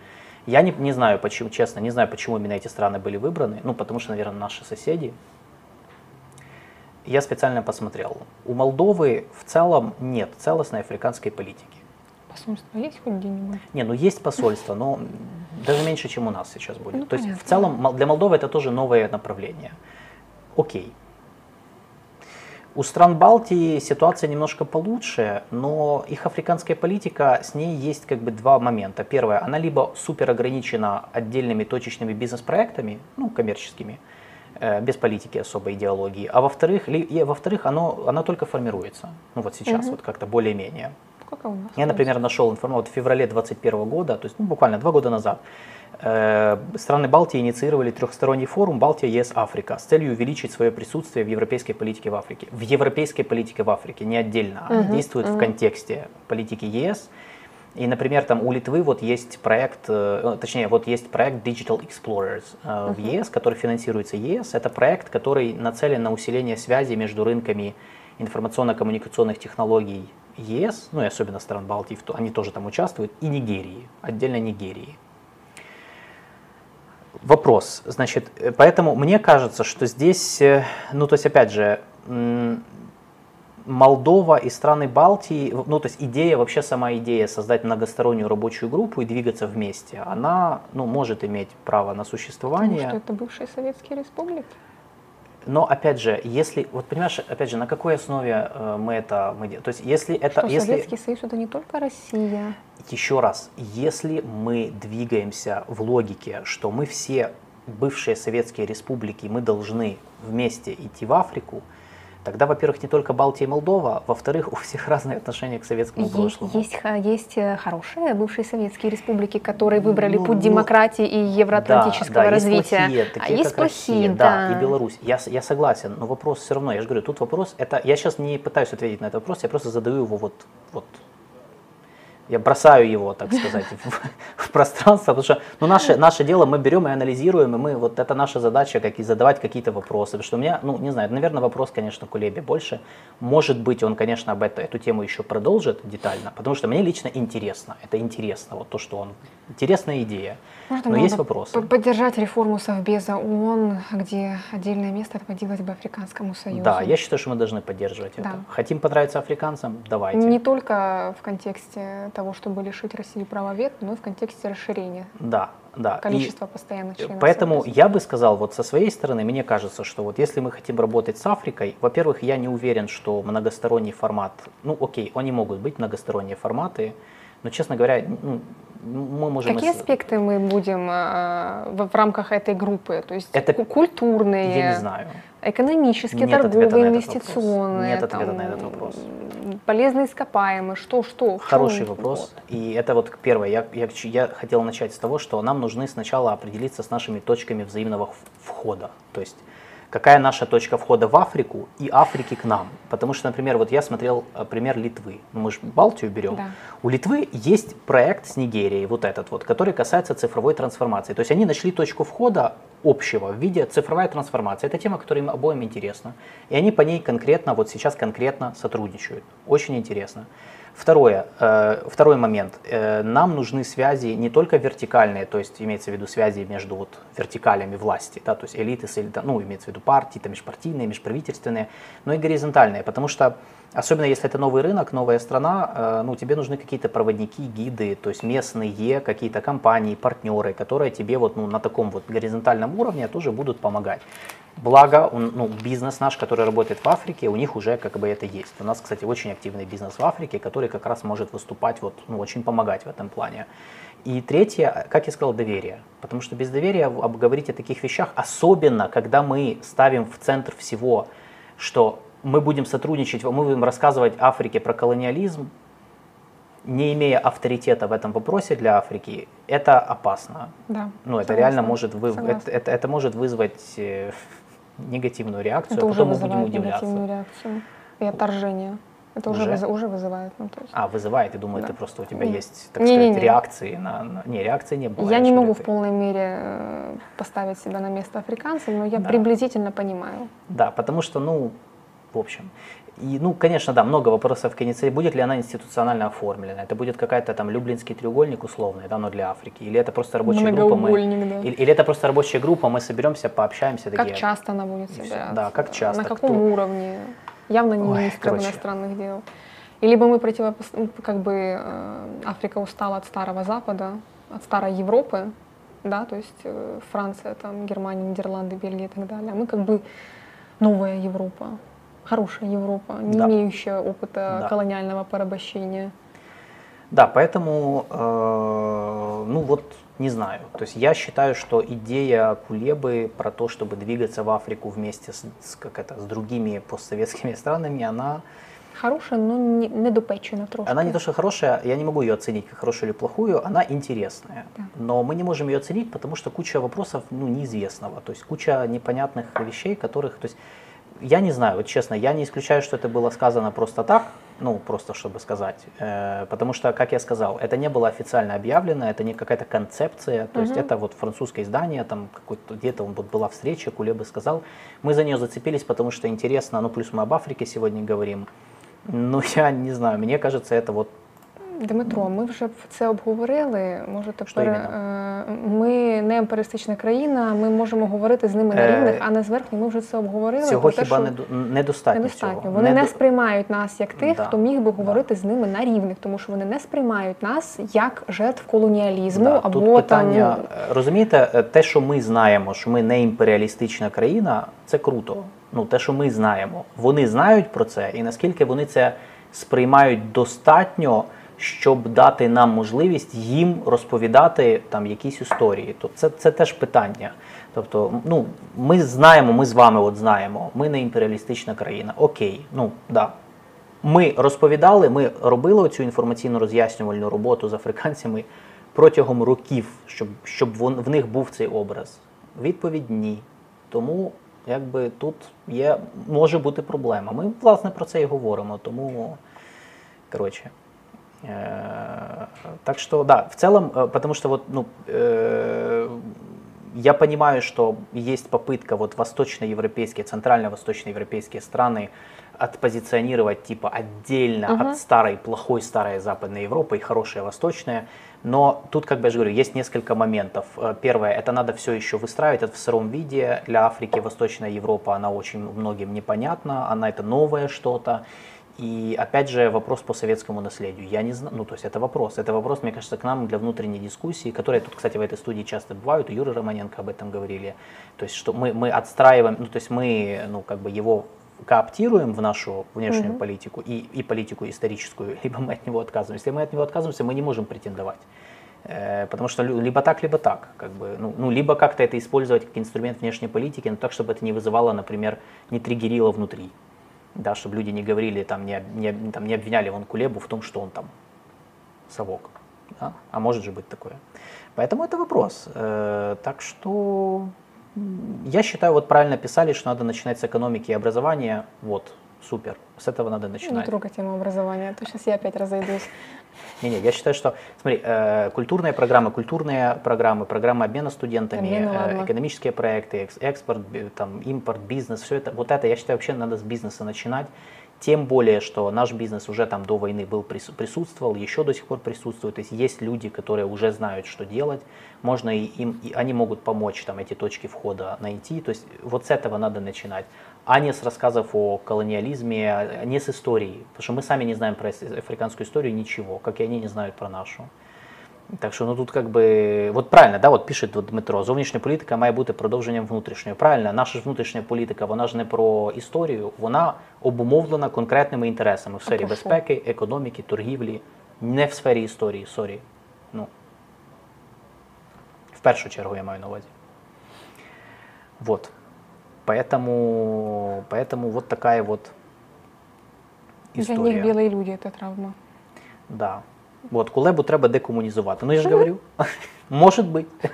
Я не, не знаю, почему, честно, не знаю, почему именно эти страны были выбраны, ну, потому что, наверное, наши соседи. Я специально посмотрел. У Молдовы в целом нет целостной африканской политики.
Посольство есть хоть где-нибудь?
Не, ну есть посольство, но даже меньше, чем у нас сейчас будет. Ну, То понятно. есть в целом для Молдовы это тоже новое направление. Окей. У стран Балтии ситуация немножко получше, но их африканская политика, с ней есть как бы два момента. Первое, она либо супер ограничена отдельными точечными бизнес-проектами, ну, коммерческими, э, без политики особой идеологии, а во-вторых, и, во-вторых оно, она только формируется, ну вот сейчас, угу. вот как-то более-менее.
Как у нас?
Я, например, нашел информацию в феврале 2021 года, то есть ну, буквально два года назад, страны Балтии инициировали трехсторонний форум Балтия, ЕС, Африка с целью увеличить свое присутствие в европейской политике в Африке. В европейской политике в Африке, не отдельно, а действует uh-huh. в контексте политики ЕС. И, например, там у Литвы вот есть проект, э, точнее, вот есть проект Digital Explorers uh-huh. в ЕС, который финансируется ЕС. Это проект, который нацелен на усиление связи между рынками информационно-коммуникационных технологий ЕС, ну и особенно стран Балтии, они тоже там участвуют, и Нигерии, отдельно Нигерии. Вопрос, значит, э, поэтому мне кажется, что здесь, э, ну то есть опять же, Молдова и страны Балтии, ну то есть идея, вообще сама идея создать многостороннюю рабочую группу и двигаться вместе, она, ну, может иметь право на существование.
Потому что это бывшие советские республики?
Но опять же, если, вот понимаешь, опять же, на какой основе э, мы это мы? То есть, если это,
что,
если
Советский Союз это не только Россия.
Еще раз, если мы двигаемся в логике, что мы все бывшие советские республики, мы должны вместе идти в Африку, Тогда, во-первых, не только Балтия и Молдова, во-вторых, у всех разные отношения к советскому
есть,
прошлому.
Есть, есть э, хорошие бывшие советские республики, которые выбрали ну, путь ну, демократии и евроатлантического
да, да,
развития.
Есть плохие, такие,
а есть
как
плохие,
Россия,
да.
да, и Беларусь. Я, я согласен, но вопрос все равно, я же говорю, тут вопрос, это я сейчас не пытаюсь ответить на этот вопрос, я просто задаю его вот, вот я бросаю его, так сказать, в, в пространство, потому что ну, наше, наше дело мы берем и анализируем, и мы, вот это наша задача, как и задавать какие-то вопросы. Потому что у меня, ну, не знаю, наверное, вопрос, конечно, к Улебе больше. Может быть, он, конечно, об это, эту тему еще продолжит детально, потому что мне лично интересно, это интересно, вот то, что он, интересная идея.
Может,
Но есть вопросы.
Поддержать реформу Совбеза ООН, где отдельное место отводилось бы Африканскому Союзу.
Да, я считаю, что мы должны поддерживать
Да.
это. Хотим понравиться африканцам? Давайте.
Не только в контексте того, чтобы лишить России права вето, но и в контексте расширения
Да, да. И-
количества постоянных членов
Поэтому
Совбеза.
я бы сказал, вот со своей стороны, мне кажется, что вот если мы хотим работать с Африкой, во-первых, я не уверен, что многосторонний формат, ну окей, они могут быть многосторонние форматы, но, честно говоря, ну, мы можем...
Какие аспекты мы будем э, в, в рамках этой группы? То есть
Это-
ку- культурные,
Я не знаю.
экономические,
Нет
торговые, инвестиционные,
Нет ответа
там,
на этот вопрос.
полезные ископаемые, что, что?
Хороший вопрос.
Вот.
И это вот первое. Я, я, я хотел начать с того, что нам нужны сначала определиться с нашими точками взаимного входа. То есть какая наша точка входа в Африку и Африки к нам. Потому что, например, вот я смотрел э, пример Литвы. Ну, мы же Балтию берем.
Да.
У Литвы есть проект с Нигерией, вот этот вот, который касается цифровой трансформации. То есть они нашли точку входа общего в виде цифровая трансформация. Это тема, которая им обоим интересна. И они по ней конкретно, вот сейчас конкретно сотрудничают. Очень интересно. Второе, э, второй момент. Э, нам нужны связи не только вертикальные, то есть имеется в виду связи между вот вертикалями власти, да, то есть элиты, с элита- ну, имеется в виду партии, там, межпартийные, межправительственные, но и горизонтальные, потому что Особенно если это новый рынок, новая страна, э, ну, тебе нужны какие-то проводники, гиды, то есть местные какие-то компании, партнеры, которые тебе вот ну, на таком вот горизонтальном уровне тоже будут помогать. Благо, он, ну, бизнес наш, который работает в Африке, у них уже как бы это есть. У нас, кстати, очень активный бизнес в Африке, который как раз может выступать, вот, ну, очень помогать в этом плане. И третье, как я сказал, доверие. Потому что без доверия обговорить о таких вещах, особенно когда мы ставим в центр всего, что мы будем сотрудничать, мы будем рассказывать Африке про колониализм, не имея авторитета в этом вопросе для Африки, это опасно.
Да,
Ну, это
согласна,
реально может, вы, это, это, это может вызвать э, негативную реакцию,
Это
а потом мы будем удивляться.
негативную реакцию и отторжение. Это уже,
Уже?
уже вызывает. Ну, то есть.
А, вызывает, и думаю,
Да.
это просто у тебя
Не.
есть, так
Не-не-не.
сказать, реакции на, на- Не, реакции не было.
я не могу
ли
в
ты?
полной мере э, поставить себя на место африканцев, но я
Да.
приблизительно понимаю.
Да, потому что, ну, в общем. И, ну, конечно, да, много вопросов к инициативе. Будет ли она институционально оформлена? Это будет какая-то там Люблинский треугольник условный, да, но для Африки? Или это просто рабочая группа? Мы,
да.
или, или это просто рабочая группа, мы соберемся, пообщаемся.
Как
такие,
часто она будет собираться?
Да, как часто,
На каком
кто-
уровне? Явно не
Ой, короче.
иностранных дел. И либо мы противопос... ну, как бы э, Африка устала от старого Запада, от старой Европы, да, то есть э, Франция, там, Германия, Нидерланды, Бельгия и так далее. А мы как бы новая Европа, хорошая Европа, не
Да.
имеющая опыта
Да.
колониального порабощения.
Да, поэтому, э, ну вот, не знаю. То есть я считаю, что идея Кулебы про то, чтобы двигаться в Африку вместе с, с, как это, с другими постсоветскими странами, она,
Хорошая, но не, недопечена трошки.
она не то что хорошая, я не могу ее оценить как хорошую или плохую, она интересная.
Да.
Но мы не можем ее оценить, потому что куча вопросов ну, неизвестного, то есть куча непонятных вещей, которых, то есть я не знаю, вот честно, я не исключаю, что это было сказано просто так, ну, просто чтобы сказать, Э, потому что, как я сказал, это не было официально объявлено, это не какая-то концепция, то есть
Мгм.
это вот французское издание, там какой-то где-то он вот была встреча, Кулеба сказал, мы за нее зацепились, потому что интересно, ну, плюс мы об Африке сегодня говорим, ну, я не знаю, мне кажется, это вот
Дмитро, ми вже це обговорили. Може,
Що
тепер
іменно?
е, ми не імперіалістична країна, ми можемо говорити з ними на
Е,
рівних, а не зверхні. Ми вже це обговорили.
цього
те,
хіба
що
не, до- недостатньо.
недостатньо.
цього.
Вони не
Недо-
сприймають нас як тих,
Да.
хто міг би
Да.
говорити з ними на рівних, тому що вони не сприймають нас як жертв колоніалізму
Да,
або
тут питання,
там.
е, розумієте, е, те, що ми знаємо, що ми не імперіалістична країна, це круто. Ну, те, що ми знаємо, вони знають про це, і наскільки вони це сприймають достатньо, щоб дати нам можливість їм розповідати там якісь історії. То це, це теж питання. Тобто, ну, ми знаємо, ми з вами от знаємо, ми не імперіалістична країна. Окей, ну да, ми розповідали, ми робили цю інформаційно роз'яснювальну роботу з африканцями протягом років, щоб, щоб вон, в них був цей образ. Відповідь ні. Тому якби тут є, може бути проблема. Ми, власне, про це і говоримо. Тому, коротше, так что да, в целом, э, потому что вот, ну, э, я понимаю, что есть попытка вот восточноевропейские, центрально-восточноевропейские страны отпозиционировать типа отдельно uh-huh. от старой, плохой старой Западной Европы и хорошая восточная. Но тут, как бы я же говорю, есть несколько моментов. Э, первое, это надо все еще выстраивать это в сыром виде. Для Африки Восточная Европа, она очень многим непонятна, она это новое что-то. И опять же вопрос по советскому наследию. Я не знаю, ну то есть это вопрос. Это вопрос, мне кажется, к нам для внутренней дискуссии, которые тут, кстати, в этой студии часто бывают, у Юры Романенко об этом говорили. То есть что мы, мы отстраиваем, ну то есть мы, ну как бы его кооптируем в нашу внешнюю mm-hmm. политику и, и политику историческую, либо мы от него отказываемся. Если мы от него отказываемся, мы не можем претендовать. Э, потому что либо так, либо так. Как бы, ну, ну, либо как-то это использовать как инструмент внешней политики, но так, чтобы это не вызывало, например, не триггерило внутри. Да, чтобы люди не говорили, там, не, не, там, не обвиняли вон Кулебу в том, что он там совок. Да? А может же быть такое. Поэтому это вопрос. Э, так что я считаю, вот правильно писали, что надо начинать с экономики и образования. Вот, супер. С этого надо начинать. Не
трогай тему образования, а то сейчас я опять разойдусь.
Не-не, я считаю, что, смотри, э, культурные программы, культурные программы, программы обмена студентами, Обмен, э, экономические проекты, экспорт, там, импорт, бизнес, все это, вот это, я считаю, вообще надо с бизнеса начинать. Тем более, что наш бизнес уже там до войны был присутствовал, еще до сих пор присутствует. То есть есть люди, которые уже знают, что делать. Можно и им, и они могут помочь там эти точки входа найти. То есть вот с этого надо начинать, а не с рассказов о колониализме, а не с истории. Потому что мы сами не знаем про африканскую историю ничего, как и они не знают про нашу. Так що ну тут как би, от правильно, да, от пише Дмитро, зовнішня політика має бути продовженням внутрішньої. Правильно, наша ж внутрішня політика, вона ж не про історію, вона обумовлена конкретними інтересами в сфері безпеки, економіки, торгівлі, не в сфері історії, сорі. Ну, в першу чергу я маю на увазі. Вот. Поэтому, поэтому вот такая вот история.
Для них белые люди – это травма.
Да. От, Кулебу треба декомунізувати. Ну я ж говорю, може бути.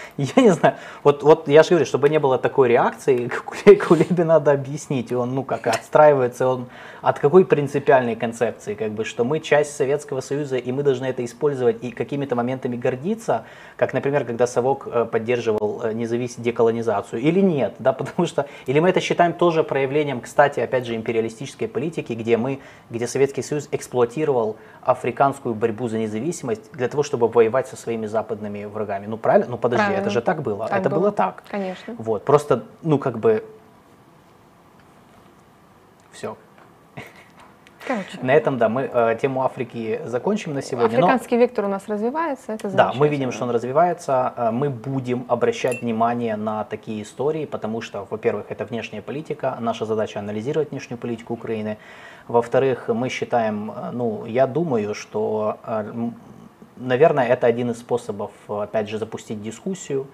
Я не знаю. Вот, вот я же говорю, чтобы не было такой реакции, Кулебе надо объяснить, он, ну, как отстраивается, он от какой принципиальной концепции, как бы, что мы часть Советского Союза, и мы должны это использовать и какими-то моментами гордиться, как, например, когда Совок э, поддерживал э, независимую деколонизацию, или нет, да, потому что, или мы это считаем тоже проявлением, кстати, опять же, империалистической политики, где мы, где Советский Союз эксплуатировал африканскую борьбу за независимость для того, чтобы воевать со своими западными врагами. Ну, правильно? Ну, подожди, правильно. это же так было. Так это было. было так.
Конечно.
Вот, просто, ну, как бы, все.
Короче.
На этом, да, мы э, тему Африки закончим на сегодня.
Африканский но... вектор у нас развивается, это
Да, мы видим, что он развивается. Э, мы будем обращать внимание на такие истории, потому что, во-первых, это внешняя политика. Наша задача анализировать внешнюю политику Украины. Во-вторых, мы считаем, э, ну, я думаю, что, э, наверное, это один из способов, опять же, запустить дискуссию.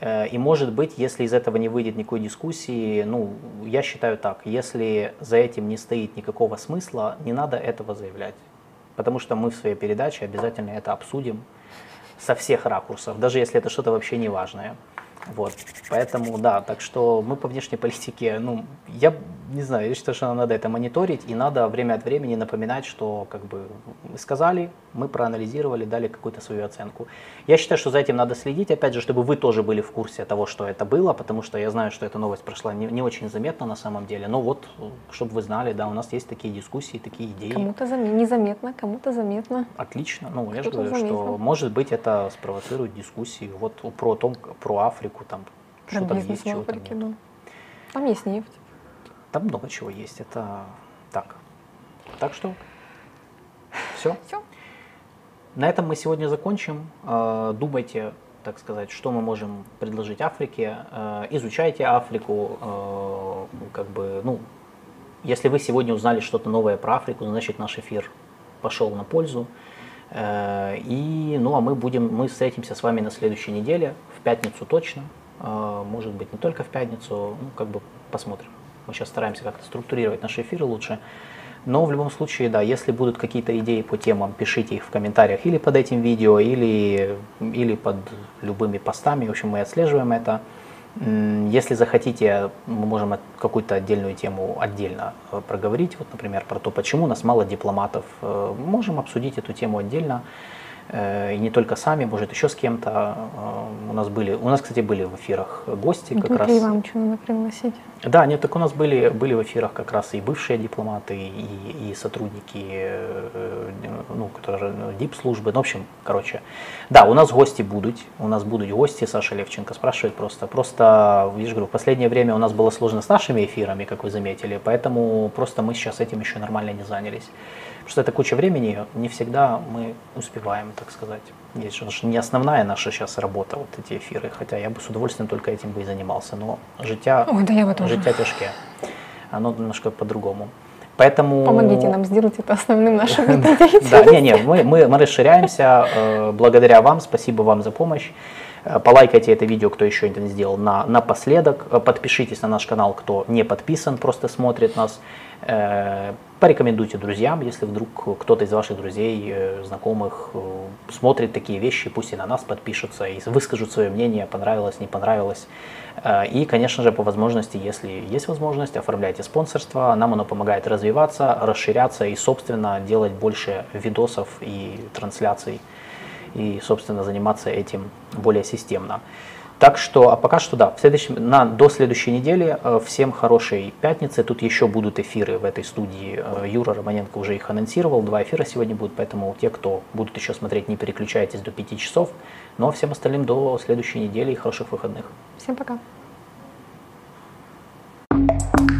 Э, и может быть, если из этого не выйдет никакой дискуссии, ну, я считаю так, если за этим не стоит никакого смысла, не надо этого заявлять. Потому что мы в своей передаче обязательно это обсудим со всех ракурсов, даже если это что-то вообще не важное. Вот. Поэтому, да, так что мы по внешней политике, ну, я не знаю, я считаю, что надо это мониторить, и надо время от времени напоминать, что, как бы, мы сказали, мы проанализировали, дали какую-то свою оценку. Я считаю, что за этим надо следить, опять же, чтобы вы тоже были в курсе того, что это было, потому что я знаю, что эта новость прошла не, не очень заметно на самом деле, но вот, чтобы вы знали, да, у нас есть такие дискуссии, такие идеи.
Кому-то зам... незаметно, кому-то заметно.
Отлично, ну, я же говорю, заметно. что, может быть, это спровоцирует дискуссии вот про, том, про Африку, там,
про что там есть, чего там нет. Там есть нефть.
Там много чего есть, это так. Так что все.
Все.
На этом мы сегодня закончим. Э, думайте, так сказать, что мы можем предложить Африке. Э, изучайте Африку, э, как бы, ну, если вы сегодня узнали что-то новое про Африку, значит наш эфир пошел на пользу. И, ну, а мы будем, мы встретимся с вами на следующей неделе, в пятницу точно. Может быть, не только в пятницу, ну, как бы посмотрим. Мы сейчас стараемся как-то структурировать наши эфиры лучше. Но в любом случае, да, если будут какие-то идеи по темам, пишите их в комментариях или под этим видео, или, или под любыми постами. В общем, мы отслеживаем это. Если захотите, мы можем какую-то отдельную тему отдельно э, проговорить. Вот, например, про то, почему у нас мало дипломатов. Э, Можем обсудить эту тему отдельно. Э, И не только сами, может, еще с кем-то. Э, У нас были, у нас, кстати, были в эфирах гости как раз.
Дмитрия Ивановича надо пригласить.
Да, нет, так у нас были, были в эфирах как раз и бывшие дипломаты, и, и сотрудники, э, ну, которые дип-службы, ну, в общем, короче. Да, у нас гости будут, у нас будут гости, Саша Левченко спрашивает просто. Просто, же говорю, в последнее время у нас было сложно с нашими эфирами, как вы заметили, поэтому просто мы сейчас этим еще нормально не занялись. Что это куча времени, не всегда мы успеваем, так сказать. Есть же не основная наша сейчас работа, вот эти эфиры, хотя я бы с удовольствием только этим бы и занимался, но життя
Ой, да я бы тоже.
життя тяжке. Оно немножко по-другому. Поэтому...
Помогите нам сделать это основным нашим
Да,
видом
да,
деятельности.
не, не, мы, мы, мы расширяемся э, благодаря вам, спасибо вам за помощь. Э, Полайкайте это видео, кто еще это не сделал, на, напоследок. Э, Подпишитесь на наш канал, кто не подписан, просто смотрит нас. Э, Порекомендуйте друзьям, если вдруг кто-то из ваших друзей, э, знакомых э, смотрит такие вещи, пусть и на нас подпишутся и выскажут свое мнение, понравилось, не понравилось. И, конечно же, по возможности, если есть возможность, оформляйте спонсорство. Нам оно помогает развиваться, расширяться и, собственно, делать больше видосов и трансляций. И, собственно, заниматься этим более системно. Так что, а пока что да, в следующем, на, до следующей недели э, всем хорошей пятницы. Тут еще будут эфиры в этой студии. Э, Юра Романенко уже их анонсировал. Два эфира сегодня будут, поэтому те, кто будут еще смотреть, не переключайтесь до 5 часов. Ну а всем остальным до следующей недели и хороших выходных.
Всем пока. thank you